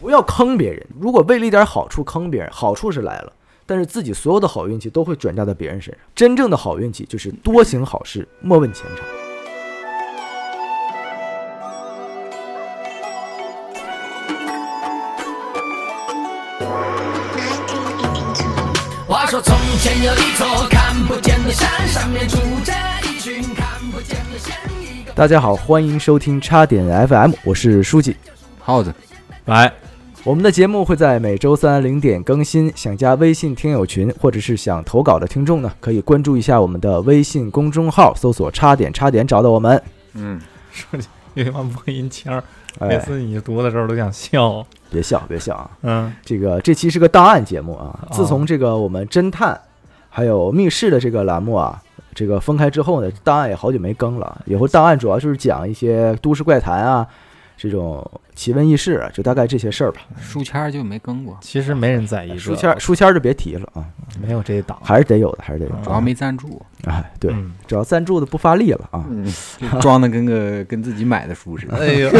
不要坑别人。如果为了一点好处坑别人，好处是来了，但是自己所有的好运气都会转嫁到别人身上。真正的好运气就是多行好事，莫问前程。话说从前有一座看不见的山，上面住着一群看不见的仙。大家好，欢迎收听叉点 FM，我是书记。耗子，来，我们的节目会在每周三零点更新。想加微信听友群或者是想投稿的听众呢，可以关注一下我们的微信公众号，搜索“差点差点”找到我们。嗯，说起有一帮播音腔儿，每哎，次你读的时候都想笑。别笑，别笑啊！嗯，这个这期是个档案节目啊。哦自从这个我们侦探还有密室的这个栏目啊，这个分开之后呢，档案也好久没更了。以后档案主要就是讲一些都市怪谈啊，这种奇闻异事啊，就大概这些事儿吧。书签儿就没更过，其实没人在意书签儿书签儿就别提了啊，没有这一档。还是得有的，还是得有的。主要没赞助，哎，对，嗯只要赞助的不发力了啊。装的跟个跟自己买的书似的。哎呦，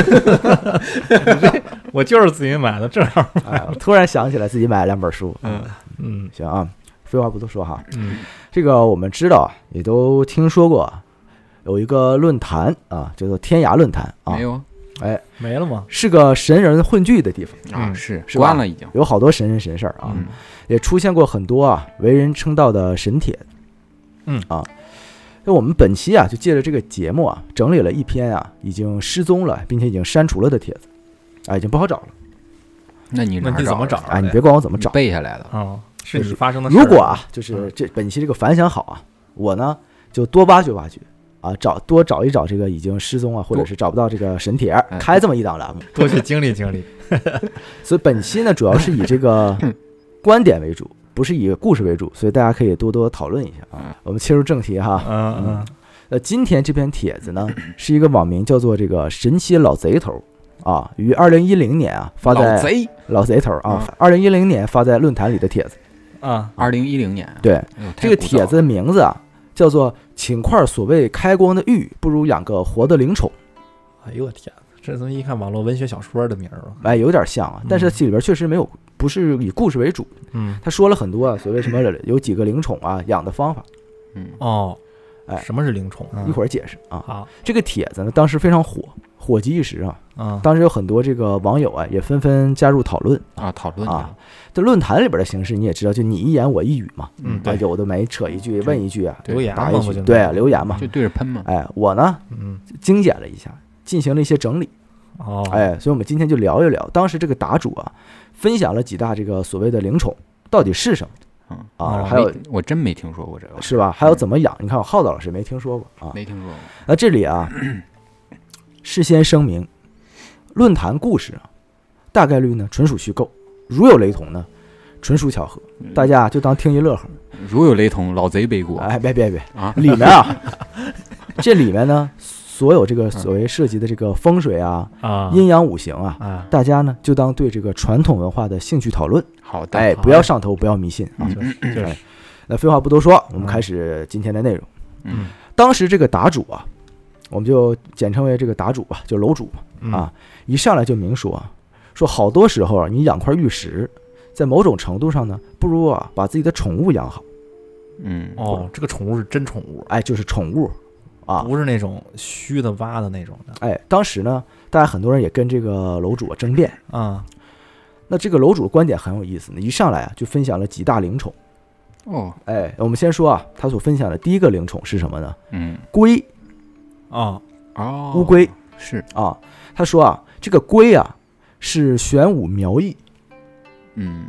我就是自己买的，正好。哎，我突然想起来自己买了两本书。嗯，嗯行啊，废话不多说哈，嗯这个我们知道啊，也都听说过啊，有一个论坛啊，叫做天涯论坛啊没，有啊哎，没了吗？是个神人混聚的地方，啊是是关了已经。有好多神人神事儿啊，嗯也出现过很多啊为人称道的神帖。嗯啊，那我们本期啊就借着这个节目啊，整理了一篇啊已经失踪了并且已经删除了的帖子，啊，已经不好找了。那你那你怎么找的？找的？哎，你别管我怎么找。背下来的。啊？是你发生的事。如果啊，就是嗯这本期这个反响好啊，我呢就多挖掘挖掘啊，找多找一找这个已经失踪啊，或者是找不到这个神帖，哎开这么一档栏目。多去经历经历。所以本期呢，主要是以这个观点为主，不是以故事为主，所以大家可以多多讨论一下啊嗯。我们切入正题哈。嗯嗯呃，今天这篇帖子呢，是一个网名叫做这个神奇老贼头啊，于二零一零年啊发老在贼，老贼头啊嗯，二零一零年发在论坛里的帖子。啊，二零一零年。对，这个帖子的名字啊，叫做“请块所谓开光的玉，不如养个活的灵宠哎呦我天，这怎么一看网络文学小说的名儿了”，？哎，有点像啊，但是这里边确实没有，不是以故事为主。嗯他说了很多啊，所谓什么有几个灵宠啊，养的方法，嗯，哦，哎什么是灵宠？一会儿解释啊。好，这个帖子呢，当时非常火，火极一时啊。嗯当时有很多这个网友啊，也纷纷加入讨论啊，讨论啊。这论坛里边的形式你也知道，就你一言我一语嘛，嗯啊，对，有的没扯一句问一句啊，对留言答一句，对，留言嘛就。对着喷嘛。哎，我呢嗯精简了一下，进行了一些整理。哦，哎，所以我们今天就聊一聊当时这个答主啊，分享了几大这个所谓的灵宠到底是什么嗯啊，哦还有我真没听说过这个，是吧？还有怎么养？你看我浩导老师没听说过啊。没听说过。那这里啊，事先声明，论坛故事啊，大概率呢纯属虚构，如有雷同呢，纯属巧合，大家就当听一乐呵。如有雷同，老贼背锅。哎，别别别，啊！里面啊，这里面呢，所有这个所谓涉及的这个风水啊、啊，阴阳五行啊，啊，大家呢就当对这个传统文化的兴趣讨论，好的，哎，不要上头，不要迷信啊。就是就是。哎那废话不多说，我们嗯开始今天的内容。嗯。当时这个答主啊，我们就简称为这个答主吧，就楼主嘛。嗯。啊，一上来就明说啊，说好多时候啊，你养块玉石，在某种程度上呢，不如啊把自己的宠物养好。嗯哦，这个宠物是真宠物，哎，就是宠物啊。不是那种虚的挖的那种的哎，当时呢，大家很多人也跟这个楼主啊争辩。啊。那这个楼主的观点很有意思呢，一上来啊就分享了几大灵宠。哦哎，我们先说啊，他所分享的第一个灵宠是什么呢？嗯龟哦，哦，乌龟是啊。他说啊，这个龟啊是玄武苗裔，嗯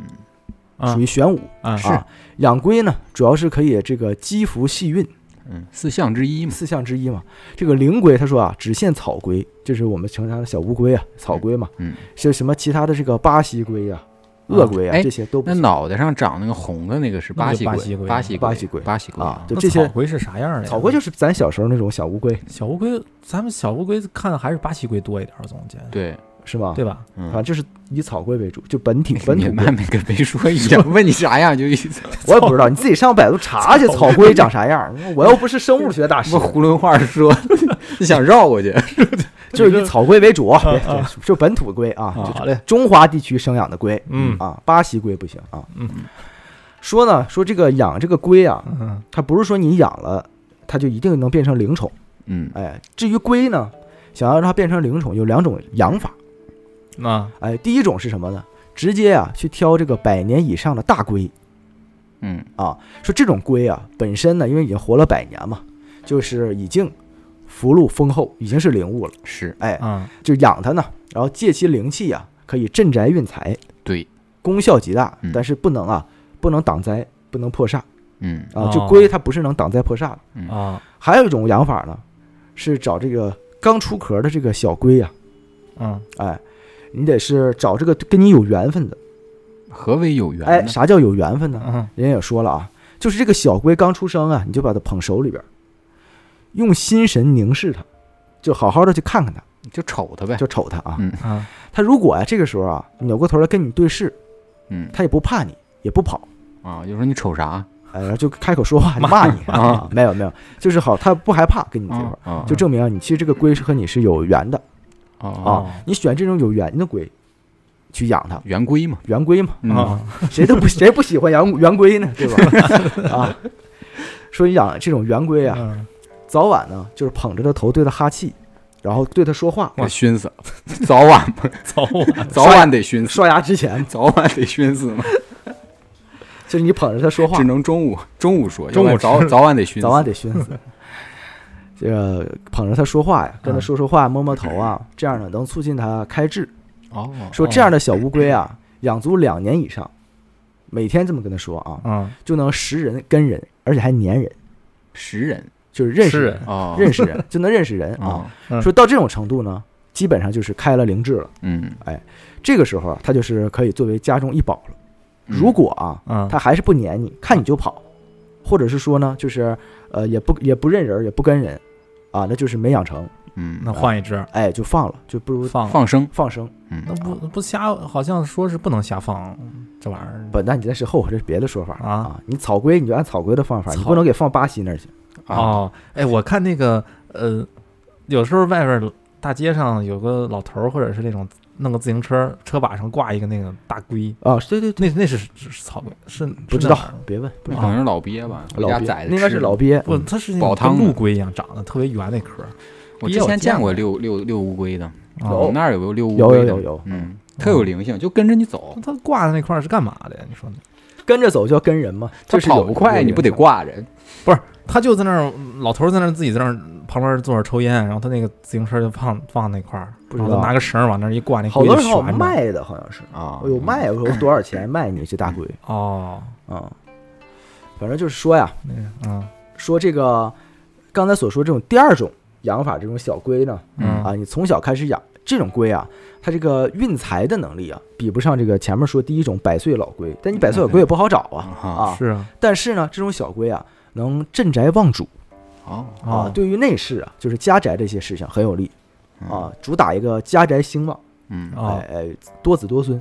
啊属于玄武啊啊。养龟呢，主要是可以这个积福系运，嗯四象之一嘛。四象之一嘛。这个灵龟，他说啊，只限草龟，就是我们平常的小乌龟啊，草龟嘛。嗯，是什么其他的这个巴西龟呀、鳄龟啊，哎这些都不行那脑袋上长那个红的那个是巴西那就巴西龟巴西巴西龟巴西龟啊。就那这些草龟是啥样的呀？草龟就是咱小时候那种小乌龟，小乌龟，咱们小乌龟看还是巴西龟多一点儿，总觉得，对，是吗？对吧？嗯啊，就是以草龟为主，就本体 本土龟你妈。没跟没说一样，问你啥样就意思。我也不知道，你自己上百度查去，草龟长啥样？我又不是生物学大师不，囫囵话说，你想绕过去，就就是以草龟为主，就就本土龟啊，好嘞，中华地区生养的龟嗯啊，巴西龟不行啊。嗯说呢，说这个养这个龟啊，嗯它不是说你养了它就一定能变成灵宠，嗯哎，至于龟呢，想要让它变成灵宠，有两种养法，那哎，第一种是什么呢？直接啊去挑这个百年以上的大龟。嗯。啊，说这种龟啊本身呢，因为已经活了百年嘛，就是已经福禄丰厚，已经是灵物了，是。哎，啊。就养它呢，然后借其灵气啊，可以镇宅运财，对，功效极大嗯，但是不能啊，不能挡灾，不能破煞。嗯。啊，哦。就龟它不是能挡灾破煞的。嗯。啊还有一种养法呢，是找这个刚出壳的这个小龟呀、嗯。哎，你得是找这个跟你有缘分的。何为有缘哎，啥叫有缘分呢？嗯人家也说了啊，就是这个小龟刚出生啊，你就把它捧手里边，用心神凝视它，就好好的去看看它，就瞅它呗。就瞅它啊。嗯啊它如果啊这个时候啊扭过头来跟你对视，嗯它也不怕你，也不跑，啊，就说你瞅啥哎，就开口说话骂你啊，没有没有，就是好，它不害怕跟你这块儿，啊就证明啊你其实这个龟是和你是有缘的啊啊。你选这种有缘的龟去养它，圆规嘛。圆龟嘛，嗯啊谁都不谁不喜欢养圆龟呢，对吧？啊，说你养这种圆龟啊，嗯早晚呢就是捧着它头对它哈气，然后对它说话，给熏死了，早晚嘛，早晚早晚得熏死，刷牙之前早晚得熏死嘛，就是你捧着它说话只，能中午中午说，中午早早晚得熏死，早晚得熏死。这个捧着他说话呀，跟他说说话，摸摸头啊，这样呢能促进他开智。哦，说这样的小乌龟啊，养足两年以上，每天这么跟他说啊，嗯。就能识人跟人，而且还粘人，识人。就是认识人，啊，认识人 就能认识人啊。说到这种程度呢，基本上就是开了灵智了。嗯，哎这个时候啊，它就是可以作为家中一宝了。如果啊，嗯。它还是不粘你，看你就跑，或者是说呢，就是呃也不也不认人，也不跟人，啊，那就是没养成，嗯，那换一只哎，就放了，就不如放了放生，放生。嗯，那不不瞎，好像说是不能瞎放这玩意儿。不，那你那是后悔，这是别的说法啊你草龟你就按草龟的方法，你不能给放巴西那儿去。啊，哦，哎，我看那个呃，有时候外边大街上有个老头儿，或者是那种弄个自行车，车把上挂一个那个大龟，啊，对对对，那那是是是草龟，是不知道别问，不知道。可能是老鳖吧，回老鳖应该是老。鳖，不，嗯它是那煲汤陆龟一样长得特别圆那壳儿。我之前见过见过遛遛遛乌龟的，有我们那儿有个遛乌龟的，有有有嗯，特有灵性，就跟着你走，它挂在那块儿是干嘛的呀？你说呢？跟着走就要跟人嘛，它跑不快，你不得？有挂人？他就在那儿，老头儿在那儿自己在那儿旁边坐着抽烟，然后他那个自行车就放放那块儿，不知道然后拿个绳儿往那儿一挂，那好多人好像悬着。卖的，好像是啊，有卖，有 多少钱卖你这大龟哦，嗯？反正就是说呀，嗯说这个刚才所说这种第二种养法，这种小龟呢，嗯啊，你从小开始养这种龟啊，它这个运财的能力啊，比不上这个前面说第一种百岁老龟。但你百岁老龟也不好找啊啊啊！是啊，但是呢，这种小龟啊，能镇宅望主哦。啊，哦。对于内饰啊，就是家宅这些事情很有利嗯。啊，主打一个家宅兴旺，嗯。哦。哎哎，多子多孙。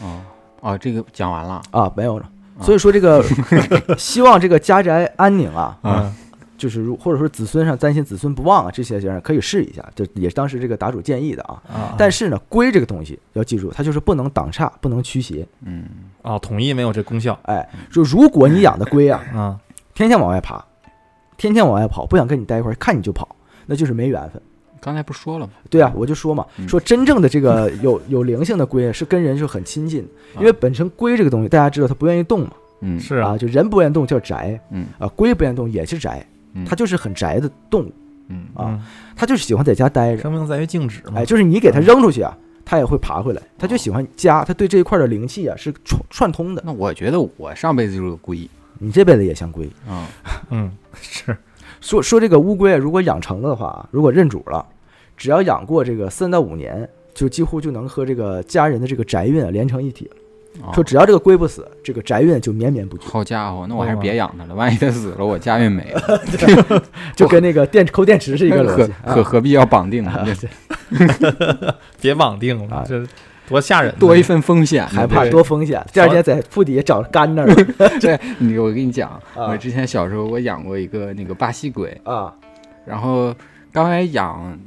哦。哦，这个讲完了，啊，没有了。啊所以说这个 希望这个家宅安宁啊，嗯。就是如或者说子孙上担心子孙不旺啊，这些人可以试一下，这也是当时这个答主建议的啊。啊，但是呢，龟这个东西要记住，它就是不能挡煞，不能驱邪。嗯。啊，统一没有这功效。哎，就如果你养的龟啊，啊，天天往外爬，天天往外跑，不想跟你待一块儿，看你就跑，那就是没缘分。刚才不说了吗？对啊，我就说嘛，嗯。说真正的这个有 有灵性的龟是跟人是很亲近的，因为本身龟这个东西大家知道它不愿意动嘛，嗯。是啊，就人不愿意动叫宅。嗯。啊，龟不愿意动也是宅，嗯。它就是很宅的动物。嗯。啊，嗯，它就是喜欢在家待着，生命在于静止嘛。哎，，就是你给它扔出去啊，它也会爬回来，它就喜欢家，它对这一块的灵气啊是串串通的。那我觉得我上辈子就是个龟你这辈子也像龟。啊，嗯，是说说这个乌龟啊，如果养成了的话，如果认主了，只要养过这个三到五年，就几乎就能和这个家人的这个宅运啊连成一体说只要这个龟不死，这个宅运就绵绵不绝，好家伙，那我还是别养它了，万一它死了，我家运没了 就跟那个电抠电池是一个逻辑。何何必要绑定啊呢？别绑定了啊，这多吓人，多一份风险呢，害怕多风险，第二天在铺底下找干那儿。对，你我跟你讲，啊。我之前小时候我养过一个那个巴西龟，啊。然后刚开始养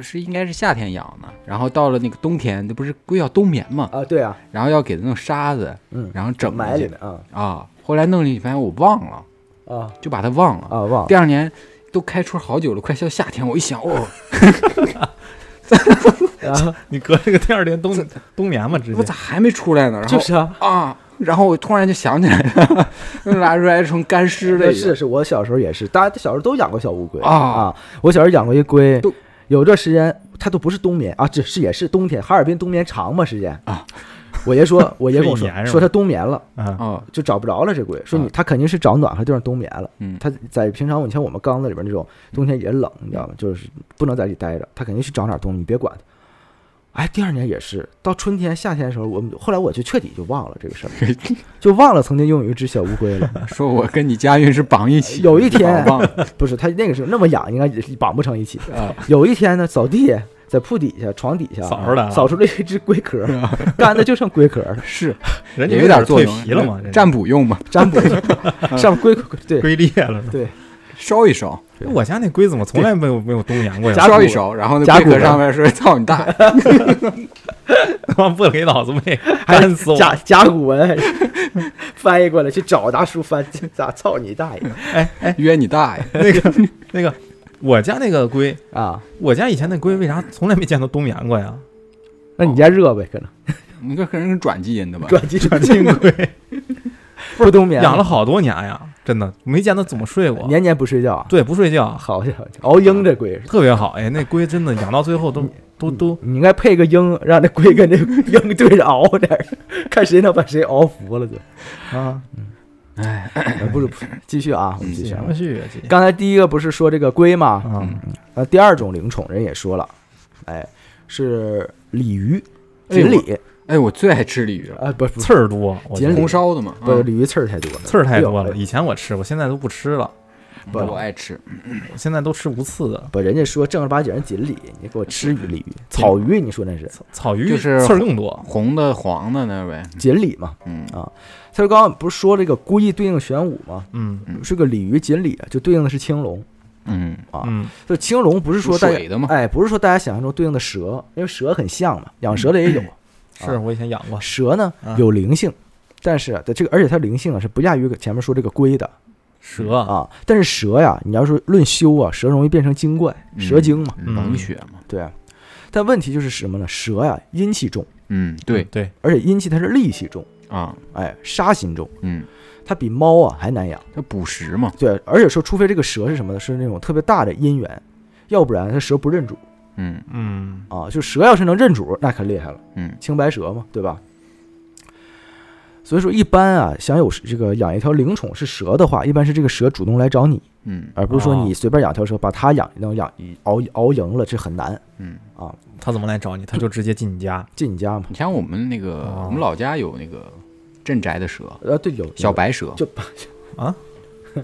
是应该是夏天养的，然后到了那个冬天，那不是龟要冬眠嘛，啊，对啊，然后要给它弄沙子，嗯，然后整埋里面啊。啊。后来弄进去发现我忘了，啊。就把它忘了。啊，忘了。第二年都开春好久了，快到夏天，我一想，哦，然后 你隔这个第二天冬冬眠嘛，直接我咋还没出来呢？然后就是啊，啊，然后我突然就想起来了，拿出来成干尸的对，一个，是是，我小时候也是，大家小时候都养过小乌龟啊啊。我小时候养过一龟，有段时间它都不是冬眠啊，只是也是冬天，哈尔滨冬眠长嘛时间啊。我爷说，我爷跟我说说他冬眠了，啊哦，就找不着了。这龟说你啊它肯定是找暖和地方冬眠了。嗯，它在平常你像我们缸子里边那种冬天也冷，你知道吗？就是不能在里待着，他肯定去找哪儿冬，你别管它。哎，第二年也是，到春天、夏天的时候，我们后来我就彻底就忘了这个事儿，就忘了曾经拥有一只小乌龟了。说我跟你家运是绑一起，有一天不是，他那个时候那么养，应该也绑不成一起。啊，有一天呢，扫地在铺底下、床底下扫出来扫出来一只龟壳，干的就剩龟壳了，是 人家也有点作蜕用，皮了嘛，占卜用嘛，占卜上面龟壳对龟裂了？对，烧一烧，我家那龟怎么从来没有没有冬眠过呀？烧一烧，然后那龟壳甲骨文上面说操你大爷，他妈不给老子喂，还干死我！甲甲骨文还是翻译过来去找大叔翻，咋操你大爷哎哎，约你大爷，那个那个，我家那个龟，啊！我家以前那龟为啥从来没见到冬眠过呀？那你家热呗，可能你这可能是转基因的吧？转基转进龟 不冬眠，养了好多年呀，真的没见它怎么睡过。年年不睡觉啊，对，不睡觉，好家伙，熬鹰这龟是。特别好。哎，那龟真的养到最后都都都你应该配个鹰，让那龟跟那鹰对着熬点，看谁能把谁熬服了就。啊，哎，呃不是，不 是继续啊，我们继续啊。继续。啊，继续。刚才第一个不是说这个龟吗？啊，那，第二种灵宠人也说了，哎，是鲤鱼，锦鲤。哎，我最爱吃鲤鱼。了，啊，不不刺儿多，红烧的嘛，不，啊鲤鱼刺儿太多了，刺儿太多了。以前我吃，我现在都不吃了，不我爱吃，我现在都吃无刺的。不，人家说正儿八经是锦鲤，你给我吃鱼鲤鱼，草鱼，你说那是。草鱼就是刺儿更多，红的黄的那呗，锦鲤嘛？嗯。啊他说刚刚不是说这个龟对应玄武吗？嗯。是个鲤鱼、锦鲤啊，就对应的是青龙。嗯，啊。嗯。就青龙不是说大家水的嘛。哎，不是说大家想象中对应的蛇，因为蛇很像嘛，养蛇的也有。是我以前养过。蛇呢啊有灵性，但是啊，这个而且它灵性啊是不亚于前面说这个龟的。蛇，啊。但是蛇呀，你要是论修啊，蛇容易变成精怪，蛇精嘛，嗯。冷血嘛，对啊。但问题就是什么呢？蛇呀阴气重，嗯，对。对，而且阴气它是戾气重，啊，哎，杀心重，嗯，它比猫啊还难养。它捕食嘛，对，而且说，除非这个蛇是什么呢？是那种特别大的姻缘，要不然它蛇不认主嗯嗯啊。就蛇要是能认主，那可厉害了，嗯青白蛇嘛，对吧？所以说，一般啊，想有这个养一条灵宠是蛇的话，一般是这个蛇主动来找你，嗯而不是说哦你随便养条蛇，把它养能养熬熬赢了，这很难嗯，啊。他怎么来找你？他就直接进你家。进你家嘛，你像我们那个哦我们老家有那个镇宅的蛇，呃，对，有小白蛇，就 啊？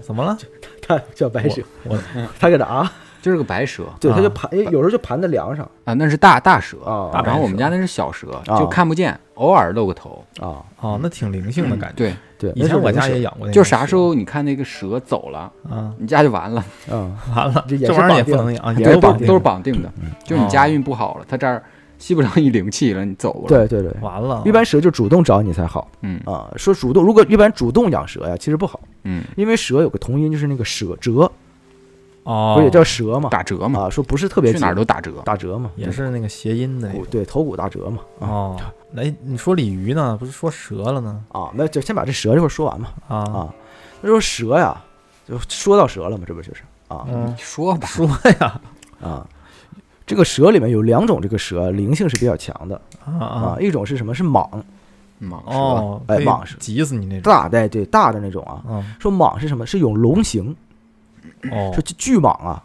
怎么了？它叫白蛇，我它搁这啊，就是个白蛇。对，它就啊。盘，有时候就盘在梁上。啊，那是大大蛇。啊然后我们家那是小蛇，啊就看不见，偶尔露个头。啊，哦，那挺灵性的感觉。对，对，以前我家也，养过就啥时候你看那个蛇走了，啊？你家就完了，嗯，完了，这玩意儿也是绑定不能养，也对，绑都是绑定的，就你哦家运不好了，它这儿吸不上一灵气了，你走了。，对对对，完了。一般蛇就主动找你才好嗯啊。说主动，如果一般主动养蛇呀，其实不好，嗯，因为蛇有个同音，就是那个蛇折，哦，不也叫蛇嘛？打折嘛，啊，说不是特别去哪儿都打折。打折嘛，也是那个谐音的对头骨打折嘛。啊哦，哎，你说鲤鱼呢？不是说蛇了呢？啊，那就先把这蛇这块说完嘛。啊，啊，那说蛇呀，就说到蛇了嘛，这不就是啊嗯你，说吧，说呀，啊。这个蛇里面有两种，这个蛇灵性是比较强的啊一种是什么？是蟒，蟒蛇，哦，哎蟒蛇急死你那种。大的对大的那种啊。嗯，说蟒是什么？是有龙形，哦说，巨蟒啊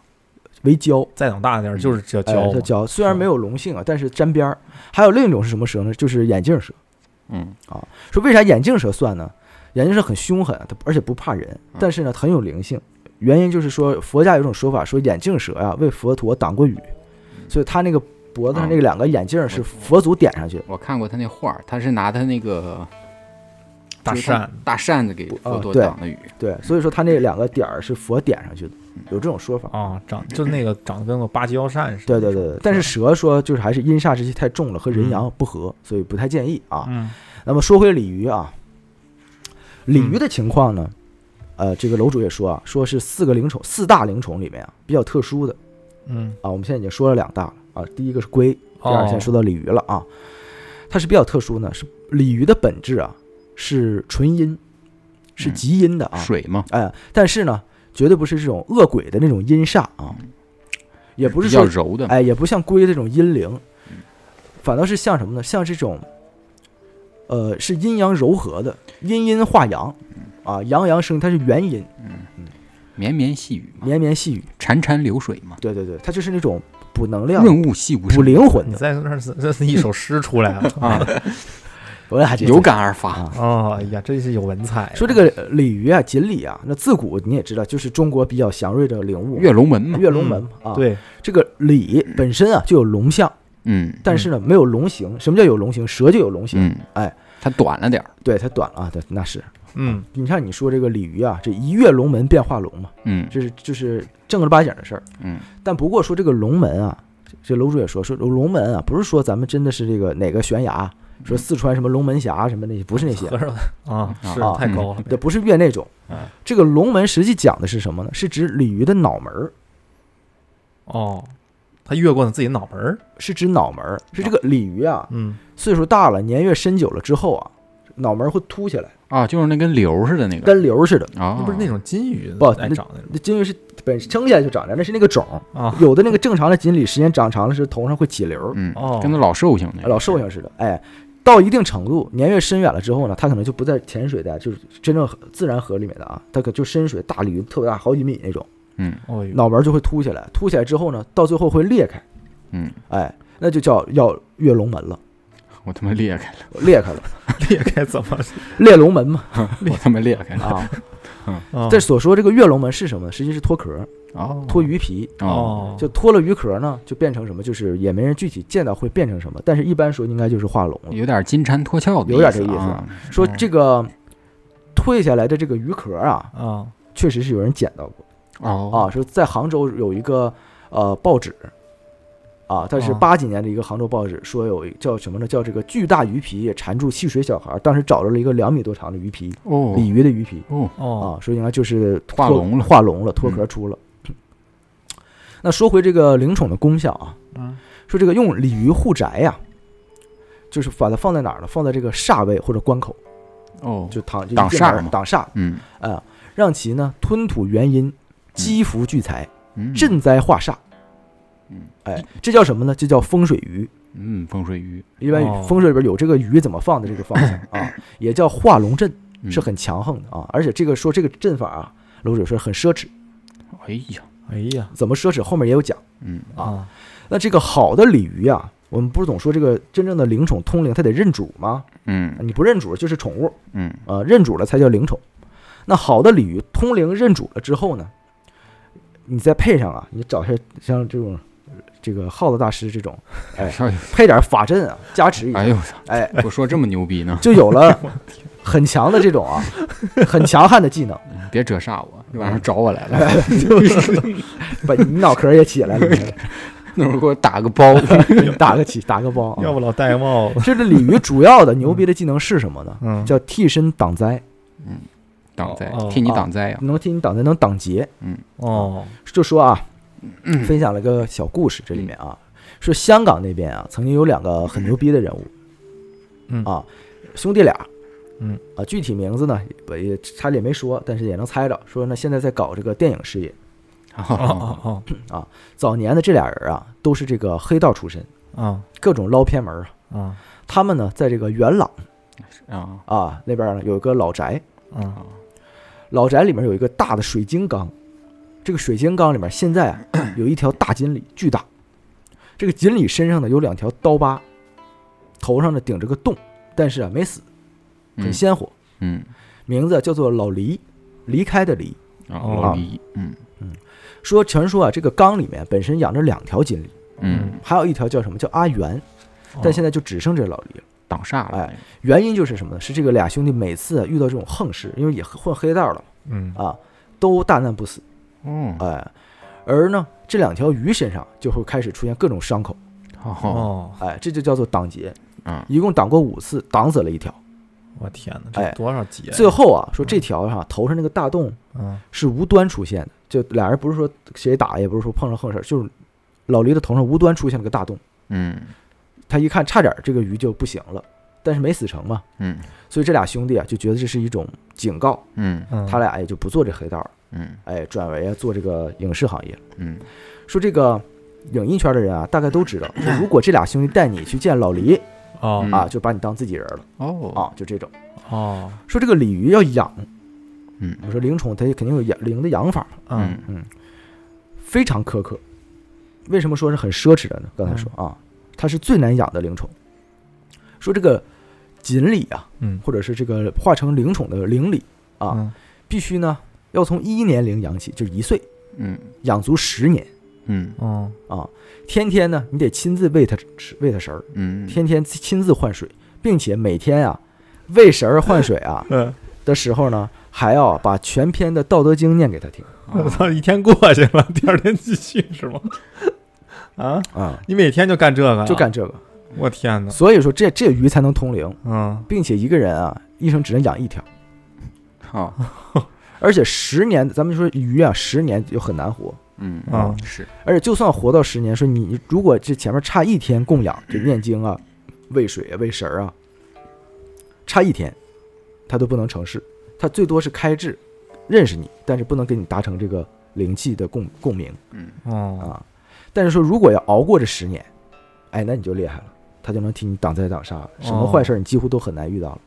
为蛟，再长大点就是叫哎，胶嘛。它交虽然没有龙性啊，但是沾边儿。还有另一种是什么蛇呢？就是眼镜蛇。嗯啊说为啥眼镜蛇算呢？眼镜蛇很凶狠，它而且不怕人，但是呢很有灵性。原因就是说佛家有种说法，说眼镜蛇呀为佛陀挡过雨，所以他那个脖子上那个两个眼镜是佛祖点上去的。我看过他那画儿，他是拿他那个大扇。大扇子给不佛陀啊对挡的雨，对，所以说他那两个点儿是佛点上去的，有这种说法。啊，长就那个长得跟个芭蕉扇似的。对对对对，但是蛇说就是还是阴煞之气太重了，和人阳不合，所以不太建议啊。嗯。那么说回鲤鱼啊，鲤鱼的情况呢，呃，这个楼主也说啊，说是四个灵宠，四大灵宠里面啊比较特殊的嗯，啊。我们现在已经说了两大了啊，第一个是龟，第二哦现在说到鲤鱼了啊。它是比较特殊呢，是鲤鱼的本质啊是纯阴，是嗯极阴的啊。水嘛，哎，但是呢，绝对不是这种恶鬼的那种阴煞啊，也不是比较说柔的，哎，也不像龟这种阴灵，反倒是像什么呢？像这种，呃，是阴阳柔和的，阴阴化阳，啊，阳阳生，它是元阴，绵绵细雨嘛，绵绵细雨。潺潺流水嘛，对对对，它就是那种补能量、润物细无补声补灵魂的。在那儿是这是一首诗出来了啊，我还真有感而发，啊。哦，哎呀，真是有文采。说这个呃鲤鱼啊，锦鲤啊，那自古你也知道，就是中国比较祥瑞的灵物，跃龙门嘛，跃龙门嘛啊。，对，这个鲤本身啊就有龙象，嗯但是呢没有龙形。什么叫有龙形？蛇就有龙形。嗯，哎，它短了点儿，对，它短了啊，对，那是。嗯。你看你说这个鲤鱼啊，这一跃龙门变化龙嘛，嗯。这是就是正儿八经的事儿。嗯。但不过说这个龙门啊，这楼主也说说龙门啊，不是说咱们真的是这个哪个悬崖，说四川什么龙门峡什么那些，不是那些，啊，是。啊太高了。这不是越那种。嗯。这个龙门实际讲的是什么呢？是指鲤鱼的脑门儿，哦，他越过了自己脑门儿。是指脑门儿，是这个鲤鱼啊，嗯，岁数大了，年月深久了之后啊，脑门儿会凸起来，啊，就是那跟瘤似的那个跟瘤似的。啊，那不是那种金鱼不来长的那金鱼是本生下来就长着，那是那个种儿。啊？有的那个正常的锦鲤，时间长长了是头上会起瘤儿，嗯哦跟那老寿星那老寿星似的。哎，到一定程度，年月深远了之后呢，它可能就不在浅水的，就是真正自然河里面的啊，它可就深水大鲤鱼特别大，好几米那种，嗯哦，脑门就会凸起来，凸起来之后呢，到最后会裂开，嗯，哎，那就叫要跃龙门了，我他妈裂开了，裂开了，裂开怎么？裂龙门嘛 我他妈裂开了，啊。哦这所说这个跃龙门是什么？实际是脱壳，哦脱鱼皮。哦，就脱了鱼壳呢，就变成什么？就是也没人具体见到会变成什么，但是一般说应该就是化龙了。有点金蝉脱壳的有点这意思啊，说这个退下来的这个鱼壳啊，啊确实是有人捡到过哦啊。说在杭州有一个呃报纸啊，它是哦。八几年的一个杭州报纸，说有一叫什么呢？叫这个巨大鱼皮缠住戏水小孩，当时找着了一个两米多长的鱼皮，哦。鲤鱼的鱼皮哦。哦。啊，说应该就是化龙了。化龙了，脱壳出了。那说回这个灵宠的功效啊，嗯。说这个用鲤鱼护宅呀、就是把它放在哪儿呢？放在这个煞位或者关口，哦，就躺就一进挡煞嘛挡煞嗯。啊、让其呢吞吐元阴，积福聚财，嗯。镇灾化煞。嗯哎，这叫什么呢？这叫风水鱼。嗯风水鱼一般哦风水里边有这个鱼怎么放的这个方向啊，也叫化龙阵，嗯是很强横的啊。而且这个说这个阵法啊，楼主说很奢侈，哎呀哎呀怎么奢侈后面也有讲。嗯啊那这个好的鲤鱼啊，我们不是总说这个真正的灵宠通灵，它得认主吗？嗯你不认主就是宠物，嗯呃，认主了才叫灵宠。那好的鲤鱼通灵认主了之后呢，你再配上啊，你找一下像这种这个耗子大师这种，哎，配点法阵啊，加持一下，哎呦我操，哎，我说这么牛逼呢，就有了 很强的这种啊，很强悍的技能，别折煞我，你晚上找我来了，哎 把你脑壳也起来了，那会儿给我打个包，打个起，打个包啊。要不老戴个帽子。这个鲤鱼主要的牛逼的技能是什么呢？嗯，叫替身挡灾，嗯挡灾哦，替你挡灾啊，能替你挡灾，能挡劫。嗯。哦。就说啊，嗯分享了个小故事，这里面啊，说香港那边啊，曾经有两个很牛逼的人物，嗯。啊，兄弟俩，嗯。啊，具体名字呢也也差点没说，但是也能猜着，说呢现在在搞这个电影事业。哦哦啊，早年的这俩人啊，都是这个黑道出身，哦啊。各种捞偏门啊。啊。他们呢，在这个元朗。啊。啊那边呢有一个老宅，啊。老宅里面有一个大的水晶缸，这个水晶缸里面现在啊有一条大锦鲤，巨大。这个锦鲤身上呢有两条刀疤，头上呢顶着个洞，但是啊没死，很嗯鲜活。嗯名字叫做老黎，离开的离。啊哦老黎嗯嗯说传说啊，这个缸里面本身养着两条锦鲤，嗯还有一条叫什么叫阿元，但现在就只剩这老黎了。挡煞了。哎原因就是什么呢？是这个俩兄弟每次遇到这种横事，因为也混黑道了嗯啊，都大难不死。哦哎，而呢这两条鱼身上就会开始出现各种伤口。哦，哦，哎，这就叫做挡劫。嗯一共挡过五次，挡死了一条。我天哪，这哎多少劫呀？最后啊，说这条上头上那个大洞嗯是无端出现的，就俩人不是说谁打，也不是说碰上横事儿，就是老驴的头上无端出现了个大洞。嗯他一看，差点这个鱼就不行了，但是没死成嘛，嗯所以这俩兄弟啊就觉得这是一种警告，嗯嗯，他俩也就不做这黑道了，嗯。哎，转为啊做这个影视行业。嗯。说这个影音圈的人啊，大概都知道，说 如果这俩兄弟带你去见老黎哦。嗯。啊，就把你当自己人了。哦。啊，就这种。哦。说这个鲤鱼要养，嗯。我说灵宠它肯定有养灵的养法，嗯。嗯。非常苛刻。为什么说是很奢侈的呢？刚才说啊，它是最难养的灵宠。说这个锦鲤啊，嗯。或者是这个化成灵宠的灵鲤啊，嗯。必须呢要从一年龄养起，就是一岁，嗯。养足十年。嗯。哦。啊。天天呢，你得亲自喂它吃，喂它食儿，嗯。天天亲自换水，并且每天啊喂食儿换水啊 嗯，的时候呢，还要把全篇的《道德经》念给他听。我操，一天过去了，第二天继续是吗？啊，啊，你每天就干这个？就干，这个。我天哪，所以说这这鱼才能通灵，嗯。并且一个人啊一生只能养一条，好而且十年，咱们说鱼啊十年就很难活，嗯啊。是。而且就算活到十年，说你如果这前面差一天供养，这念经啊、喂水啊、喂食儿啊，差一天，他都不能成事，他最多是开智，认识你，但是不能跟你达成这个灵气的共共鸣。嗯。哦。啊。但是说如果要熬过这十年，哎，那你就厉害了，他就能替你挡灾挡煞，什么坏事你几乎都很难遇到了。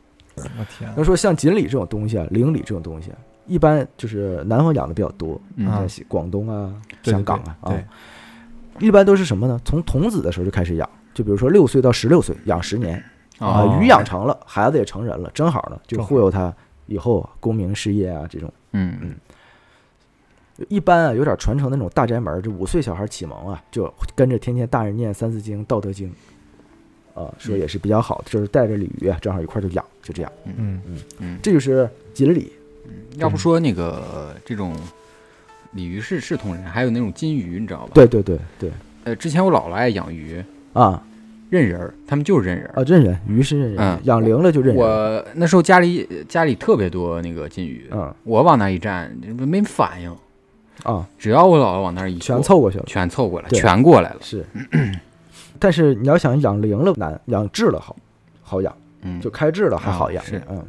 我天那说像锦鲤这种东西啊，灵鲤这种东西啊，一般就是南方养的比较多，在广东啊、香港啊对。啊，一般都是什么呢？从童子的时候就开始养，就比如说六岁到十六岁养十年啊，哦鱼养成了，孩子也成人了，正好呢就忽悠他以后啊功名事业啊这种。嗯。嗯。一般啊有点传承的那种大宅门儿，这五岁小孩启蒙啊，就跟着天天大人念三字经、道德经，啊，说也是比较好的，就是带着鲤鱼啊，正好一块就养，就这样。嗯。嗯。嗯，这就是锦鲤，要不说那个这种鲤鱼是是同人，还有那种金鱼，你知道吧？，对对对对呃，之前我姥姥爱养鱼，啊认人儿，他们就是认人儿。啊，认人鱼是认人嗯，养灵了就认人。我那时候家里家里特别多那个金鱼，嗯我往那儿一站没反应，啊，只要我姥姥往那儿一坐全凑过去了。全凑过来，对全过来了。是，但是你要想养灵了难，养智了好，好养，嗯，就开智了还好养。嗯。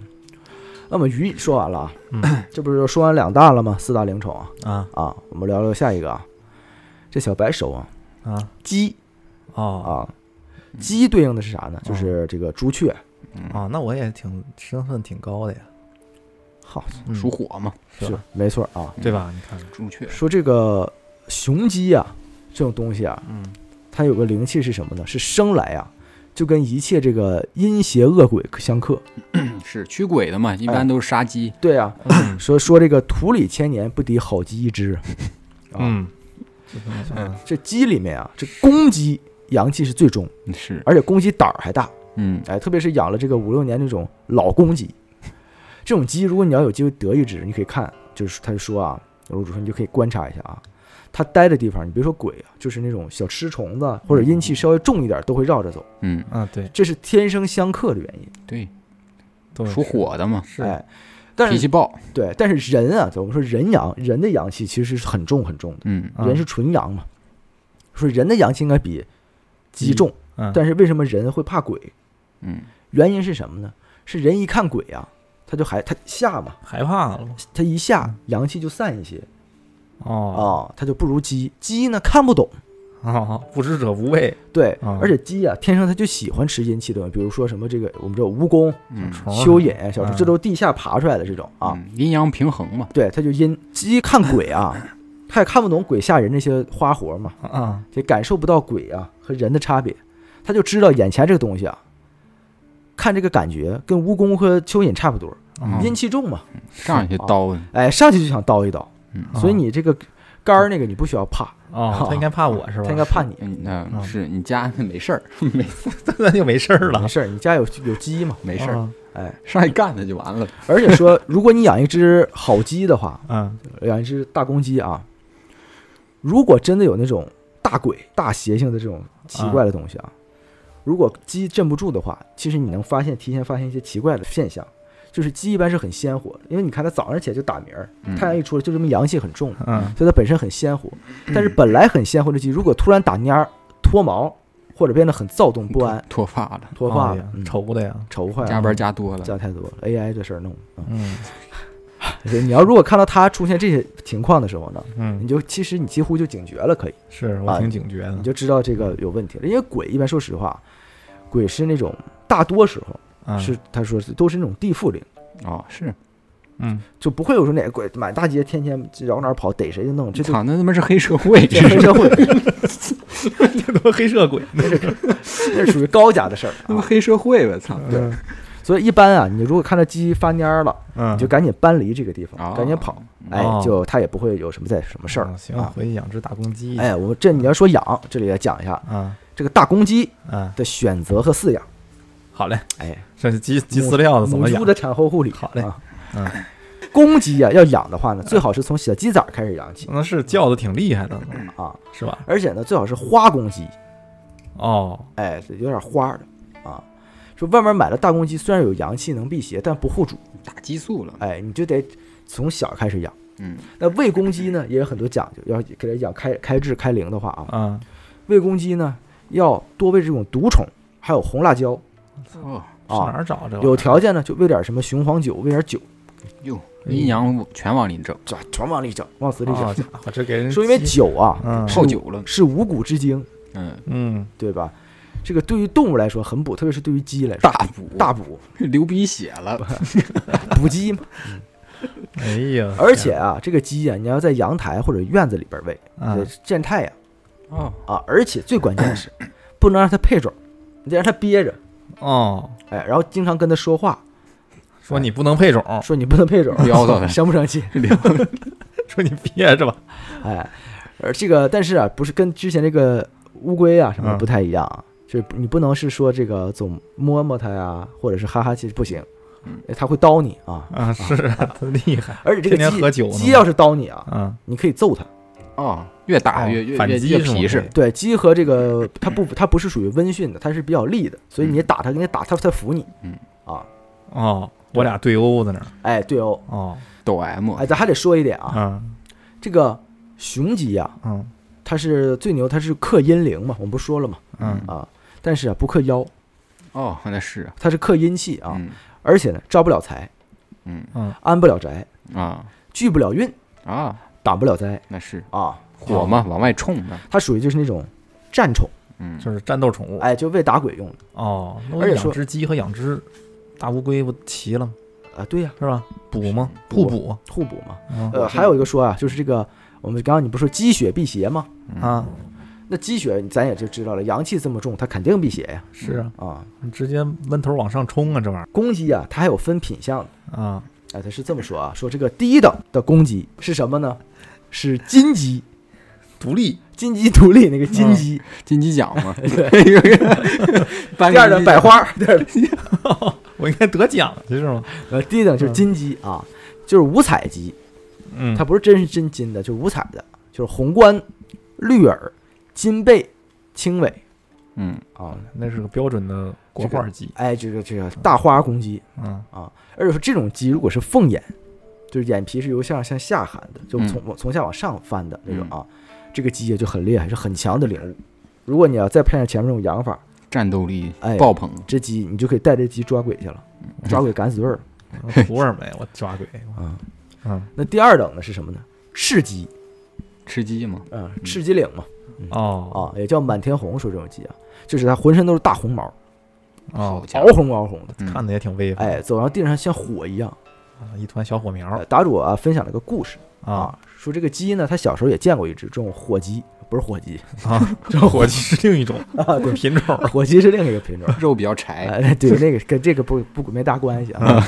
那么鱼说完了啊，嗯 这不是说完两大了吗？四大灵宠啊啊啊，我们聊聊下一个啊，这小白手啊，啊鸡哦啊，鸡对应的是啥呢？就是这个朱雀。啊，那我也挺身份挺高的呀，好，嗯属火嘛，是？没错啊。对吧？你看，朱雀。说这个雄鸡啊，这种东西啊，嗯它有个灵气是什么呢？是生来啊，就跟一切这个阴邪恶鬼相克。是驱鬼的嘛，一哎般都是杀鸡。对啊，嗯 说说这个土里千年不敌好鸡一只。啊，嗯，这鸡里面啊，这公鸡阳气是最重，是，而且公鸡胆儿还大。嗯哎，特别是养了这个五六年那种老公鸡，这种鸡，如果你要有机会得一只，你可以看，就是他就说啊，楼主说你就可以观察一下啊，它待的地方，你别说鬼啊，就是那种小吃虫子或者阴气稍微重一点，都会绕着走，嗯，啊，对，这是天生相克的原因。对，属火的嘛，是。哎，但是脾气暴。对，但是人啊，我们说人阳，人的阳气其实是很重很重的，嗯。啊。人是纯阳嘛，说人的阳气应该比鸡鸡重，嗯，但是为什么人会怕鬼？嗯。原因是什么呢？是人一看鬼啊，他就还他吓嘛，害怕了。吗？他一下阳气就散一些哦。啊，他就不如鸡。鸡呢看不懂，啊，不知者无畏，对啊，而且鸡啊天生它就喜欢吃阴气的东西，比如说什么这个我们知道蜈蚣、嗯虫儿蚯蚓、小虫，嗯。这都是地下爬出来的这种啊。嗯。阴阳平衡嘛。对，它就阴鸡看鬼啊，它也看不懂鬼吓人那些花活嘛，啊，也感受不到鬼啊和人的差别，他就知道眼前这个东西啊，看这个感觉跟蜈蚣和蚯蚓差不多，嗯。阴气重嘛，上去刀，哎，上去就想叨一叨，嗯所以你这个杆儿那个你不需要怕，哦，他应该怕我是吧？他应该怕你。嗯，是你家没事儿，没 那就没事儿了没。事儿，你家有有鸡嘛？没事儿，啊哎，上去干它就完了。而且说，如果你养一只好鸡的话，嗯养一只大公鸡啊，如果真的有那种大鬼、大邪性的这种奇怪的东西啊，如果鸡镇不住的话，其实你能发现提前发现一些奇怪的现象，就是鸡一般是很鲜活，因为你看它早上起来就打鸣儿，嗯太阳一出来就这么阳气很重，嗯所以它本身很鲜活。但是本来很鲜活的鸡，如果突然打蔫儿、脱毛，或者变得很躁动不安、脱发了，脱发了愁的呀。愁坏了，加班加多了。加太多了，AI 这事儿弄。嗯你要如果看到它出现这些情况的时候呢，嗯你，就其实你几乎就警觉了，可以，是我挺警觉的你。就知道这个有问题了。因为鬼一般说实话，鬼是那种大多时候嗯。是他说是都是那种地缚灵，哦，是，嗯，就不会有说哪个鬼满大街天天绕哪儿跑逮谁就弄，这就操，那他妈是黑社会，这黑社会，这他妈黑社会。那是属于高家的事儿啊。他妈黑社会吧，操！嗯所以一般啊，你如果看到鸡发蔫儿了，嗯，你就赶紧搬离这个地方，哦。赶紧跑，哎哦，就他也不会有什么再什么事儿。啊行，啊。回去养只大公鸡。哎，我这你要说养，这里也讲一下啊这个大公鸡嗯，的选择和饲养。好嘞，哎，这是鸡鸡饲料的怎么养？母猪的产后护理。好嘞啊，嗯，公鸡啊，要养的话呢，最好是从小鸡崽儿开始养起那是叫的挺厉害的，啊，是吧？而且呢，最好是花公鸡，哦，哎，有点花儿的啊。说外面买的大公鸡虽然有阳气能辟邪，但不护主，打激素了，哎，你就得从小开始养。嗯，那喂公鸡呢，也有很多讲究，要给它养开开智开灵的话啊，嗯，喂公鸡呢要多喂这种毒虫，还有红辣椒哦，上哪啊。儿找这？有条件呢，就喂点什么雄黄酒，喂点酒，哟，阴阳全往里整，这全往里整，往死里整。好家伙，这给人说因为酒啊，嗯泡酒了，是五谷之精，嗯，嗯对吧？这个对于动物来说很补，特别是对于鸡来说，大补大补 流鼻血了，补鸡嘛。哎呀，而且啊，这个鸡啊，你要在阳台或者院子里边喂，啊得见太阳哦，啊。而且最关键的是，不能让它配种，你得让它憋着，哦，哎，然后经常跟它说话，说你不能配种，说你不能配种，撩到它生不生气？说你憋着吧。哎，而这个但是啊，不是跟之前这个乌龟啊什么不太一样啊，就是你不能是说这个总摸摸它呀，或者是哈哈气不行它会叨你啊。啊，是啊，他厉害。而且这个天天喝酒呢鸡鸡要是叨你啊，嗯，你可以揍它。哦，越打哦越越反越越皮实，对，鸡和这个它不它不是属于温驯的，它是比较利的，所以你打它，给你打它，它服你。嗯。啊，哦，我俩对殴在那儿。哎，对殴，哦，抖 M，哎，咱还得说一点啊，嗯。这个雄鸡呀、嗯。它是最牛，它是克阴灵嘛，我们不说了嘛，嗯。啊，但是啊不克妖，哦，那是啊，它是克阴气啊，嗯。而且呢招不了财，嗯。嗯，安不了宅，啊。聚不了运，啊，挡不了灾那是。啊，火嘛，往外冲的，它属于就是那种战宠，嗯，就是战斗宠物。哎，就为打鬼用的哦，那我而且说养只鸡和养只大乌龟不齐了吗？啊，对呀、是吧？补吗？互补。互补嘛。嗯呃，还有一个说啊，就是这个我们刚刚你不是说积血辟邪吗？啊，那积血咱也就知道了，阳气这么重，它肯定辟邪呀。是啊，啊，你直接闷头往上冲啊，这玩意儿公鸡啊，它还有分品相的。儿啊，哎，它是这么说啊，说这个第一等的公鸡是什么呢？是金鸡，独立。金鸡独立那个金鸡。金鸡奖嘛，对。第二等百，花，第二等我应该得奖去是吗？呃，第一等就是金鸡啊，就是五彩鸡，嗯，它不是真是真金的，就是五彩的，就是红冠、绿耳、金背、青尾嗯，啊。那是个标准的国画鸡。哎，这个这个大花公鸡，嗯。啊，而且说这种鸡如果是凤眼，就是眼皮是由下向下含的，就嗯。从、从下往上翻的那种啊，这个鸡也就很厉害，是很强的领悟。如果你要再配上前面这种养法，战斗力哎爆棚，这鸡你就可以带这鸡抓鬼去了，抓鬼赶死队儿。图什么呀？我抓鬼。啊。嗯。那第二等的是什么呢？赤鸡，吃鸡嘛，嗯，赤鸡岭嘛，哦。啊，也叫满天红，说这种鸡啊，就是它浑身都是大红毛，哦，家伙，嗷红嗷红的，嗯。看的也挺威风。哎，走上地上像火一样。啊，一团小火苗。呃答主啊分享了个故事。啊。啊，说这个鸡呢，他小时候也见过一只这种火鸡，不是火鸡，啊！这火鸡是另一种啊，对，品种。火鸡是另一个品种。肉比较柴，哎，对，那个跟这个不不没大关系啊。